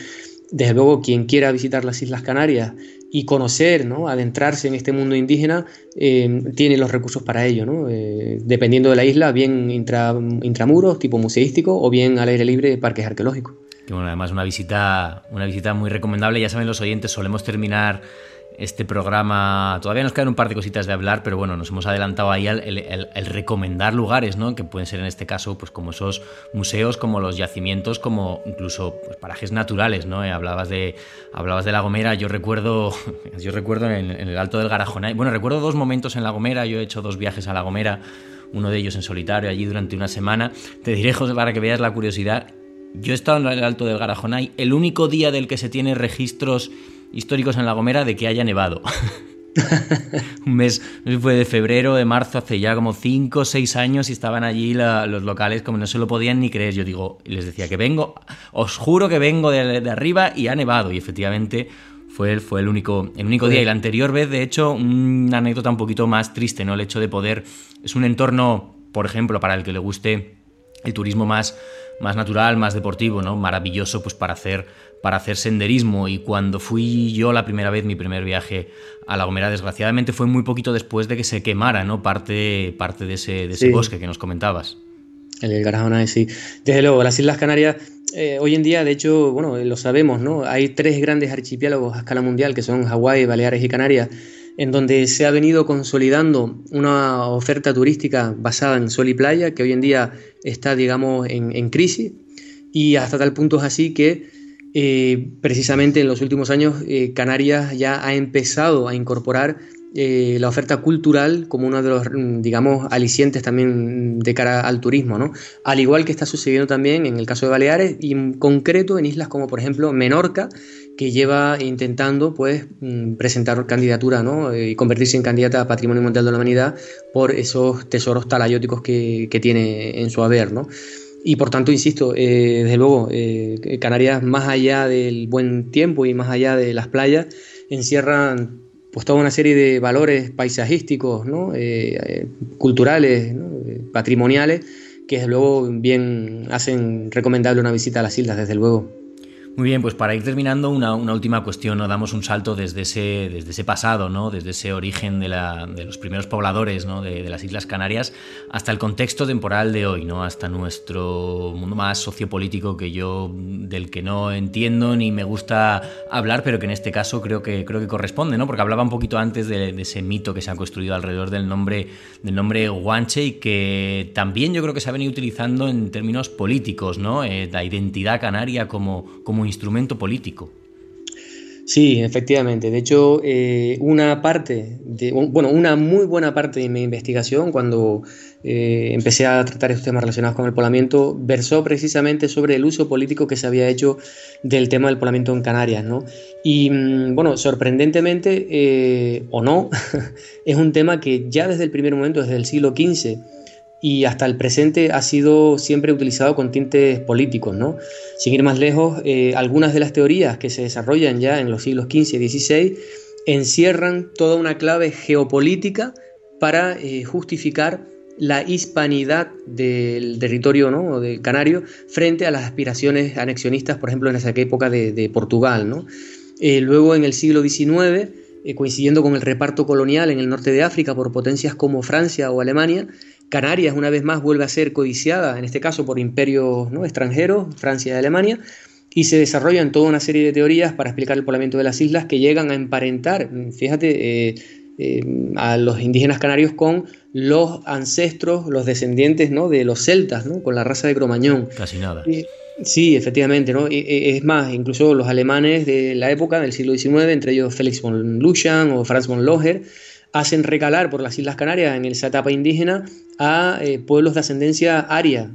Speaker 2: desde luego, quien quiera visitar las Islas Canarias y conocer, ¿no? adentrarse en este mundo indígena, eh, tiene los recursos para ello, ¿no? Eh, dependiendo de la isla, bien intramuros, tipo museístico, o bien al aire libre, parques arqueológicos.
Speaker 1: Que bueno, además una visita, una visita muy recomendable. Ya saben los oyentes, solemos terminar este programa. Todavía nos quedan un par de cositas de hablar, pero bueno, nos hemos adelantado ahí al el, recomendar lugares, ¿no? Que pueden ser en este caso, pues como esos museos, como los yacimientos, como incluso pues, parajes naturales, ¿no? Eh, hablabas de hablabas de La Gomera. Yo recuerdo, <laughs> yo recuerdo en, el Alto del Garajonay. Bueno, recuerdo dos momentos en La Gomera. Yo he hecho dos viajes a La Gomera. Uno de ellos en solitario allí durante una semana. Te diré, José, para que veas la curiosidad. Yo he estado en el Alto del Garajonay. El único día del que se tiene registros históricos en La Gomera de que haya nevado. <laughs> un mes, fue de febrero, de marzo, hace ya como 5 o 6 años y estaban allí los locales como no se lo podían ni creer. Yo digo, les decía que vengo, os juro que vengo de, arriba y ha nevado. Y efectivamente fue, fue el único, el único día. Y la anterior vez, de hecho, una anécdota un poquito más triste, ¿no? El hecho de poder, es un entorno, por ejemplo, para el que le guste el turismo más, más natural, más deportivo, ¿no? Maravilloso pues para hacer para hacer senderismo y cuando fui yo la primera vez, mi primer viaje a La Gomera, desgraciadamente fue muy poquito después de que se quemara ¿no? parte, parte de ese, de ese bosque que nos comentabas.
Speaker 2: El Garajona, sí. Desde luego, las Islas Canarias, eh, hoy en día, de hecho, bueno, lo sabemos, ¿no? Hay tres grandes archipiélagos a escala mundial, que son Hawái, Baleares y Canarias, en donde se ha venido consolidando una oferta turística basada en sol y playa, que hoy en día está, digamos, en, en crisis, y hasta tal punto es así que eh, precisamente en los últimos años eh, Canarias ya ha empezado a incorporar eh, la oferta cultural como uno de los, mm, digamos, alicientes también de cara al turismo, ¿no? Al igual que está sucediendo también en el caso de Baleares y en concreto en islas como por ejemplo Menorca, que lleva intentando pues mm, presentar candidatura ¿no? y convertirse en candidata a Patrimonio Mundial de la Humanidad por esos tesoros talayóticos que, que tiene en su haber, ¿no? Y por tanto, insisto, eh, desde luego, eh, Canarias, más allá del buen tiempo y más allá de las playas, encierran pues toda una serie de valores paisajísticos, ¿no? Eh, culturales, patrimoniales, que desde luego bien hacen recomendable una visita a las islas, desde luego.
Speaker 1: Muy bien, pues para ir terminando, una, última cuestión, ¿no? Damos un salto desde ese, desde ese pasado, ¿no? Desde ese origen de, la, de los primeros pobladores, ¿no? De, las Islas Canarias hasta el contexto temporal de hoy, ¿no? Hasta nuestro mundo más sociopolítico que yo, del que no entiendo ni me gusta hablar, pero que en este caso creo que, creo que corresponde, ¿no? Porque hablaba un poquito antes de, ese mito que se ha construido alrededor del nombre, del nombre Guanche y que también yo creo que se ha venido utilizando en términos políticos, ¿no? Eh, la identidad canaria como, como instrumento político.
Speaker 2: Sí, efectivamente. De hecho, eh, una parte, de, bueno, una muy buena parte de mi investigación, cuando eh, empecé a tratar estos temas relacionados con el poblamiento, versó precisamente sobre el uso político que se había hecho del tema del poblamiento en Canarias, ¿no? Y mm, bueno, sorprendentemente, eh, o no, <laughs> es un tema que ya desde el primer momento, desde el siglo XV, y hasta el presente ha sido siempre utilizado con tintes políticos. ¿no? Sin ir más lejos, eh, algunas de las teorías que se desarrollan ya en los siglos XV y XVI encierran toda una clave geopolítica para eh, justificar la hispanidad del territorio ¿no? del canario frente a las aspiraciones anexionistas, por ejemplo, en esa época de, Portugal. ¿no? Eh, luego, en el siglo XIX, coincidiendo con el reparto colonial en el norte de África por potencias como Francia o Alemania, Canarias una vez más vuelve a ser codiciada, en este caso por imperios ¿no? extranjeros, Francia y Alemania, y se desarrollan toda una serie de teorías para explicar el poblamiento de las islas que llegan a emparentar, fíjate, eh, eh, a los indígenas canarios con los ancestros, los descendientes ¿no? de los celtas, ¿no? con la raza de Cromañón.
Speaker 1: Casi nada.
Speaker 2: sí, efectivamente, ¿no? es más, incluso los alemanes de la época, del siglo XIX, entre ellos Félix von Luschan o Franz von Loher, hacen recalar por las Islas Canarias en esa etapa indígena a eh, pueblos de ascendencia aria.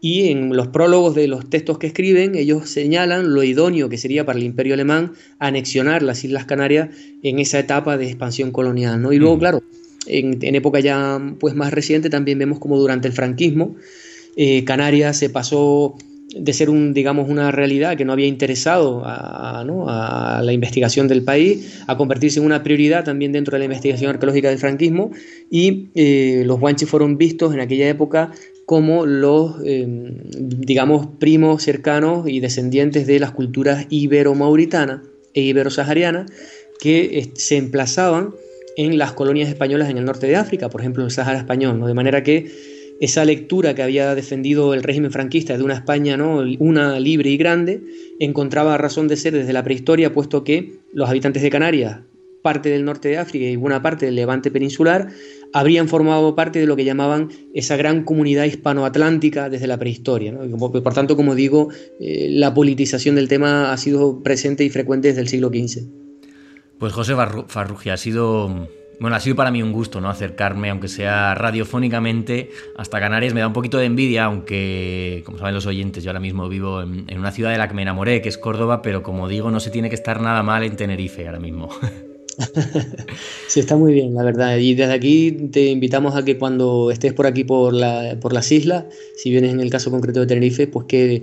Speaker 2: Y en los prólogos de los textos que escriben, ellos señalan lo idóneo que sería para el imperio alemán anexionar las Islas Canarias en esa etapa de expansión colonial. ¿no? Y luego, mm. claro, en, época ya pues, más reciente también vemos como durante el franquismo eh, Canarias se pasó de ser un, digamos, una realidad que no había interesado a, la investigación del país, a convertirse en una prioridad también dentro de la investigación arqueológica del franquismo y eh, los guanches fueron vistos en aquella época como los, digamos, primos cercanos y descendientes de las culturas ibero-mauritanas e ibero-saharianas que se emplazaban en las colonias españolas en el norte de África, por ejemplo en el Sahara español, ¿no? de manera que esa lectura que había defendido el régimen franquista de una España ¿no? una libre y grande encontraba razón de ser desde la prehistoria, puesto que los habitantes de Canarias, parte del norte de África y buena parte del levante peninsular, habrían formado parte de lo que llamaban esa gran comunidad hispanoatlántica desde la prehistoria. Por tanto, como digo, eh, la politización del tema ha sido presente y frecuente desde el siglo XV.
Speaker 1: Pues José Farrugia, ha sido bueno, ha sido para mí un gusto, ¿no? Acercarme, aunque sea radiofónicamente, hasta Canarias. Me da un poquito de envidia, aunque, como saben los oyentes, yo ahora mismo vivo en, en, una ciudad de la que me enamoré, que es Córdoba, pero como digo, no se tiene que estar nada mal en Tenerife ahora mismo. <laughs>
Speaker 2: sí, está muy bien, la verdad. Y desde aquí te invitamos a que cuando estés por aquí, por, la, por las islas, si vienes en el caso concreto de Tenerife, pues que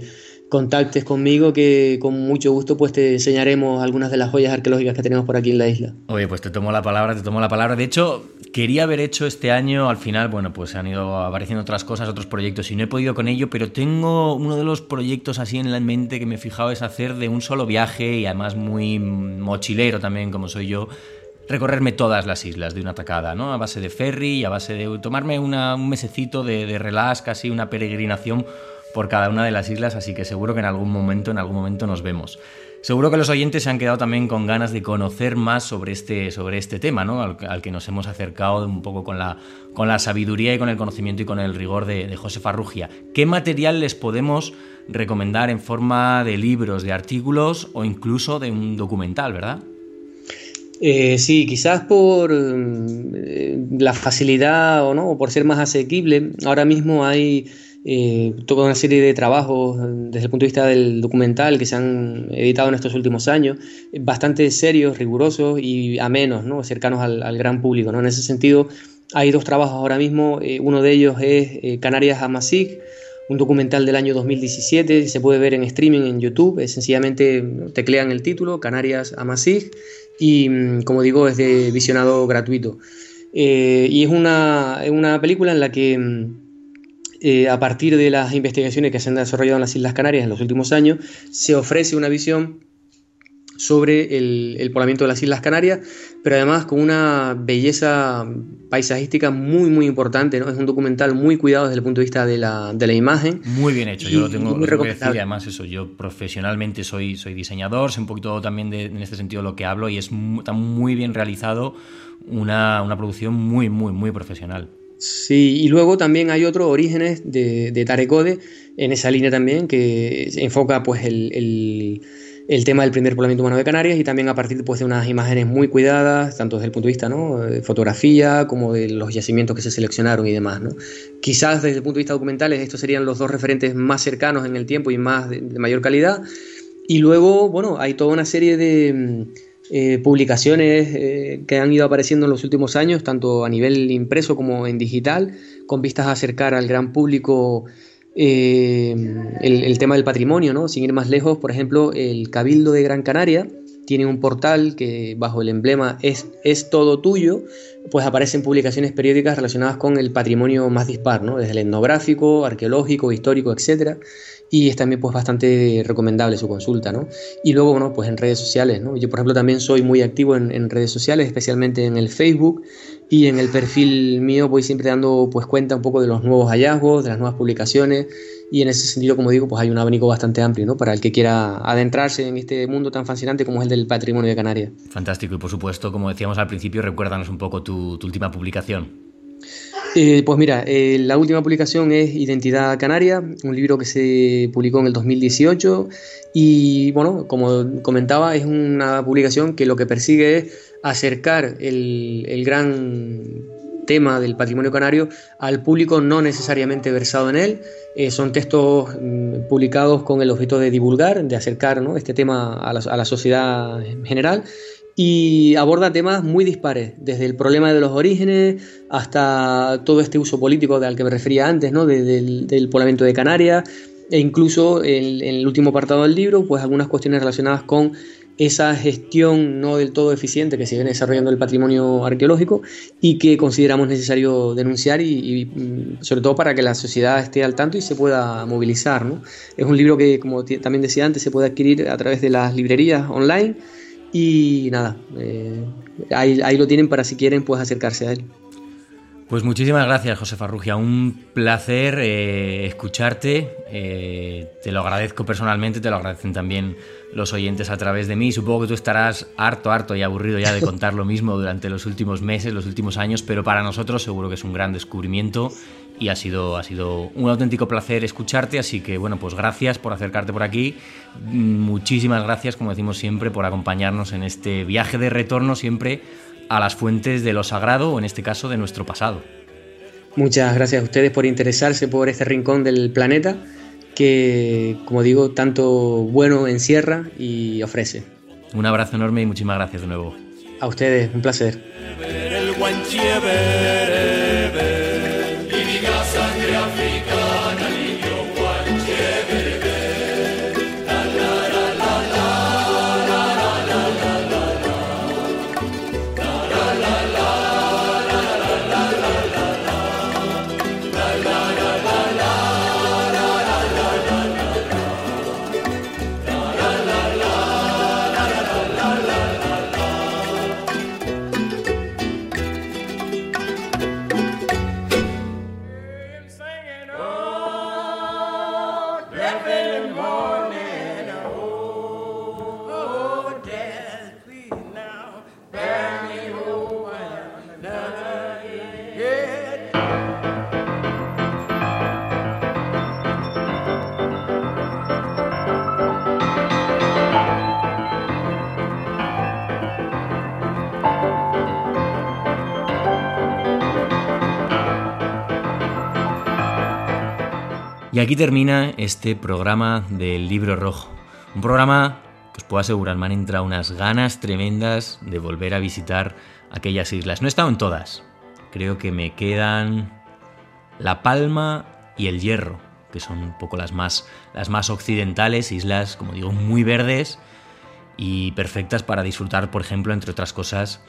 Speaker 2: contactes conmigo que con mucho gusto pues te enseñaremos algunas de las joyas arqueológicas que tenemos por aquí en la isla.
Speaker 1: Oye, pues te tomo la palabra, te tomo la palabra. De hecho, quería haber hecho este año, al final, bueno, pues han ido apareciendo otras cosas, otros proyectos y no he podido con ello, pero tengo uno de los proyectos así en la mente que me he fijado es hacer de un solo viaje y además muy mochilero también como soy yo, recorrerme todas las islas de una tacada, ¿no? A base de ferry y a base de tomarme un mesecito de, de relax, casi una peregrinación por cada una de las islas, así que seguro que en algún momento, en algún momento nos vemos. Seguro que los oyentes se han quedado también con ganas de conocer más sobre este, sobre este tema, ¿no? al, que nos hemos acercado un poco con la, con la sabiduría y con el conocimiento y con el rigor de, José Farrugia. ¿Qué material les podemos recomendar en forma de libros, de artículos o incluso de un documental, verdad?
Speaker 2: Eh, sí, quizás por eh, la facilidad o no, o por ser más asequible. Ahora mismo hay eh, toda una serie de trabajos desde el punto de vista del documental que se han editado en estos últimos años, bastante serios, rigurosos y amenos, ¿no? cercanos al, gran público. ¿no? En ese sentido, hay dos trabajos ahora mismo, eh, uno de ellos es eh, Canarias Amasig, un documental del año 2017, se puede ver en streaming en YouTube, sencillamente teclean el título, Canarias Amasig, y mm, como digo, es de visionado gratuito. y es una, una película en la que mm, eh, a partir de las investigaciones que se han desarrollado en las Islas Canarias en los últimos años, se ofrece una visión sobre el, poblamiento de las Islas Canarias, pero además con una belleza paisajística muy, muy importante. ¿no? Es un documental muy cuidado desde el punto de vista de la, imagen.
Speaker 1: Muy bien hecho, yo lo tengo que decir. Además, eso, yo profesionalmente soy, soy diseñador, sé un poquito también de, en este sentido lo que hablo y es está muy bien realizado, una, una producción muy, muy, muy profesional.
Speaker 2: Sí, y luego también hay otros orígenes de, de Tarecode en esa línea también que enfoca pues el, tema del primer poblamiento humano de Canarias y también a partir pues, de unas imágenes muy cuidadas, tanto desde el punto de vista de fotografía como de los yacimientos que se seleccionaron y demás. ¿no? Quizás desde el punto de vista documental estos serían los dos referentes más cercanos en el tiempo y más de mayor calidad. Y luego, bueno, hay toda una serie de eh, publicaciones eh, que han ido apareciendo en los últimos años, tanto a nivel impreso como en digital, con vistas a acercar al gran público eh, el, tema del patrimonio, ¿no? Sin ir más lejos, por ejemplo, el Cabildo de Gran Canaria tiene un portal que bajo el emblema es, es todo tuyo, pues aparecen publicaciones periódicas relacionadas con el patrimonio más dispar, ¿no? Desde el etnográfico, arqueológico, histórico, etcétera y es también pues bastante recomendable su consulta, ¿no? Y luego, bueno, pues en redes sociales, ¿no? Yo, por ejemplo, también soy muy activo en, redes sociales, especialmente en el Facebook y en el perfil mío voy siempre dando pues cuenta un poco de los nuevos hallazgos, de las nuevas publicaciones y en ese sentido, como digo, pues hay un abanico bastante amplio, ¿no? Para el que quiera adentrarse en este mundo tan fascinante como es el del patrimonio de Canarias.
Speaker 1: Fantástico y por supuesto, como decíamos al principio, recuérdanos un poco tu, tu última publicación.
Speaker 2: Eh, pues mira, eh, la última publicación es Identidad Canaria, un libro que se publicó en el 2018 y bueno, como comentaba, es una publicación que lo que persigue es acercar el, gran tema del patrimonio canario al público no necesariamente versado en él. Eh, son textos mm, publicados con el objeto de divulgar, de acercar este tema a la, a la sociedad en general y aborda temas muy dispares, desde el problema de los orígenes hasta todo este uso político al que me refería antes, ¿no? del, poblamiento de Canarias, e incluso en, el último apartado del libro, pues algunas cuestiones relacionadas con esa gestión no del todo eficiente que se viene desarrollando el patrimonio arqueológico y que consideramos necesario denunciar y, mm, sobre todo para que la sociedad esté al tanto y se pueda movilizar. Es un libro que, como también decía antes, se puede adquirir a través de las librerías online y nada, eh, ahí, ahí lo tienen para si quieren pues acercarse a él.
Speaker 1: Pues muchísimas gracias, José Farrugia. Un placer eh, escucharte. Eh, te lo agradezco personalmente, te lo agradecen también los oyentes a través de mí. Supongo que tú estarás harto, harto y aburrido ya de contar lo mismo durante los últimos meses, los últimos años, pero para nosotros seguro que es un gran descubrimiento y ha sido, ha sido un auténtico placer escucharte. Así que, bueno, pues gracias por acercarte por aquí. Muchísimas gracias, como decimos siempre, por acompañarnos en este viaje de retorno siempre a las fuentes de lo sagrado o en este caso de nuestro pasado.
Speaker 2: Muchas gracias a ustedes por interesarse por este rincón del planeta que, como digo, tanto bueno encierra y ofrece.
Speaker 1: Un abrazo enorme y muchísimas gracias de nuevo.
Speaker 2: A ustedes, un placer.
Speaker 1: Y aquí termina este programa del libro rojo. Un programa que os puedo asegurar me han entrado unas ganas tremendas de volver a visitar aquellas islas. No he estado en todas. Creo que me quedan La Palma y El Hierro, que son un poco las más, las más occidentales, islas, como digo, muy verdes y perfectas para disfrutar, por ejemplo, entre otras cosas,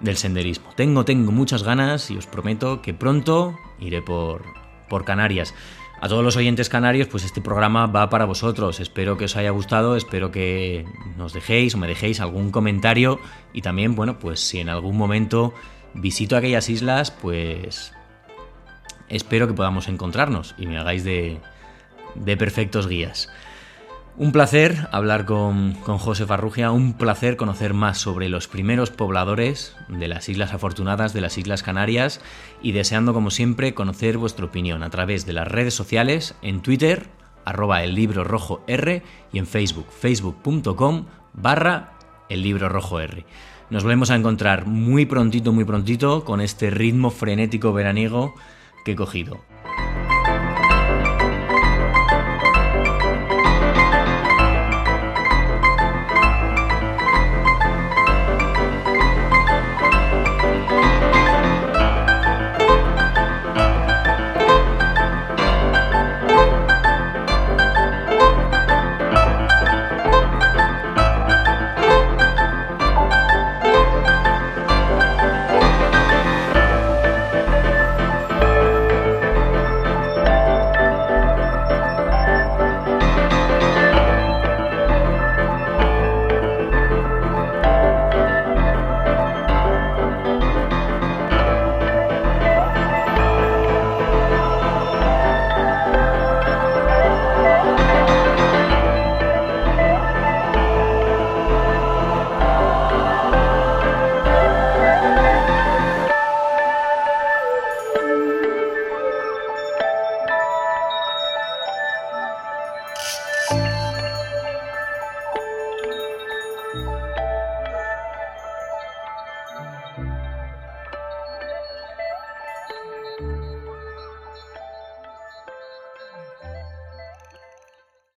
Speaker 1: del senderismo. Tengo, tengo muchas ganas y os prometo que pronto iré por, por Canarias. A todos los oyentes canarios, pues este programa va para vosotros. Espero que os haya gustado, espero que nos dejéis o me dejéis algún comentario y también, bueno, pues si en algún momento visito aquellas islas, pues espero que podamos encontrarnos y me hagáis de, de perfectos guías. Un placer hablar con, José Farrugia, un placer conocer más sobre los primeros pobladores de las Islas Afortunadas, de las Islas Canarias, y deseando como siempre conocer vuestra opinión a través de las redes sociales, en Twitter, arroba el libro rojo R, y en Facebook, facebook.com barra el libro rojo R. Nos volvemos a encontrar muy prontito, muy prontito, con este ritmo frenético veraniego que he cogido.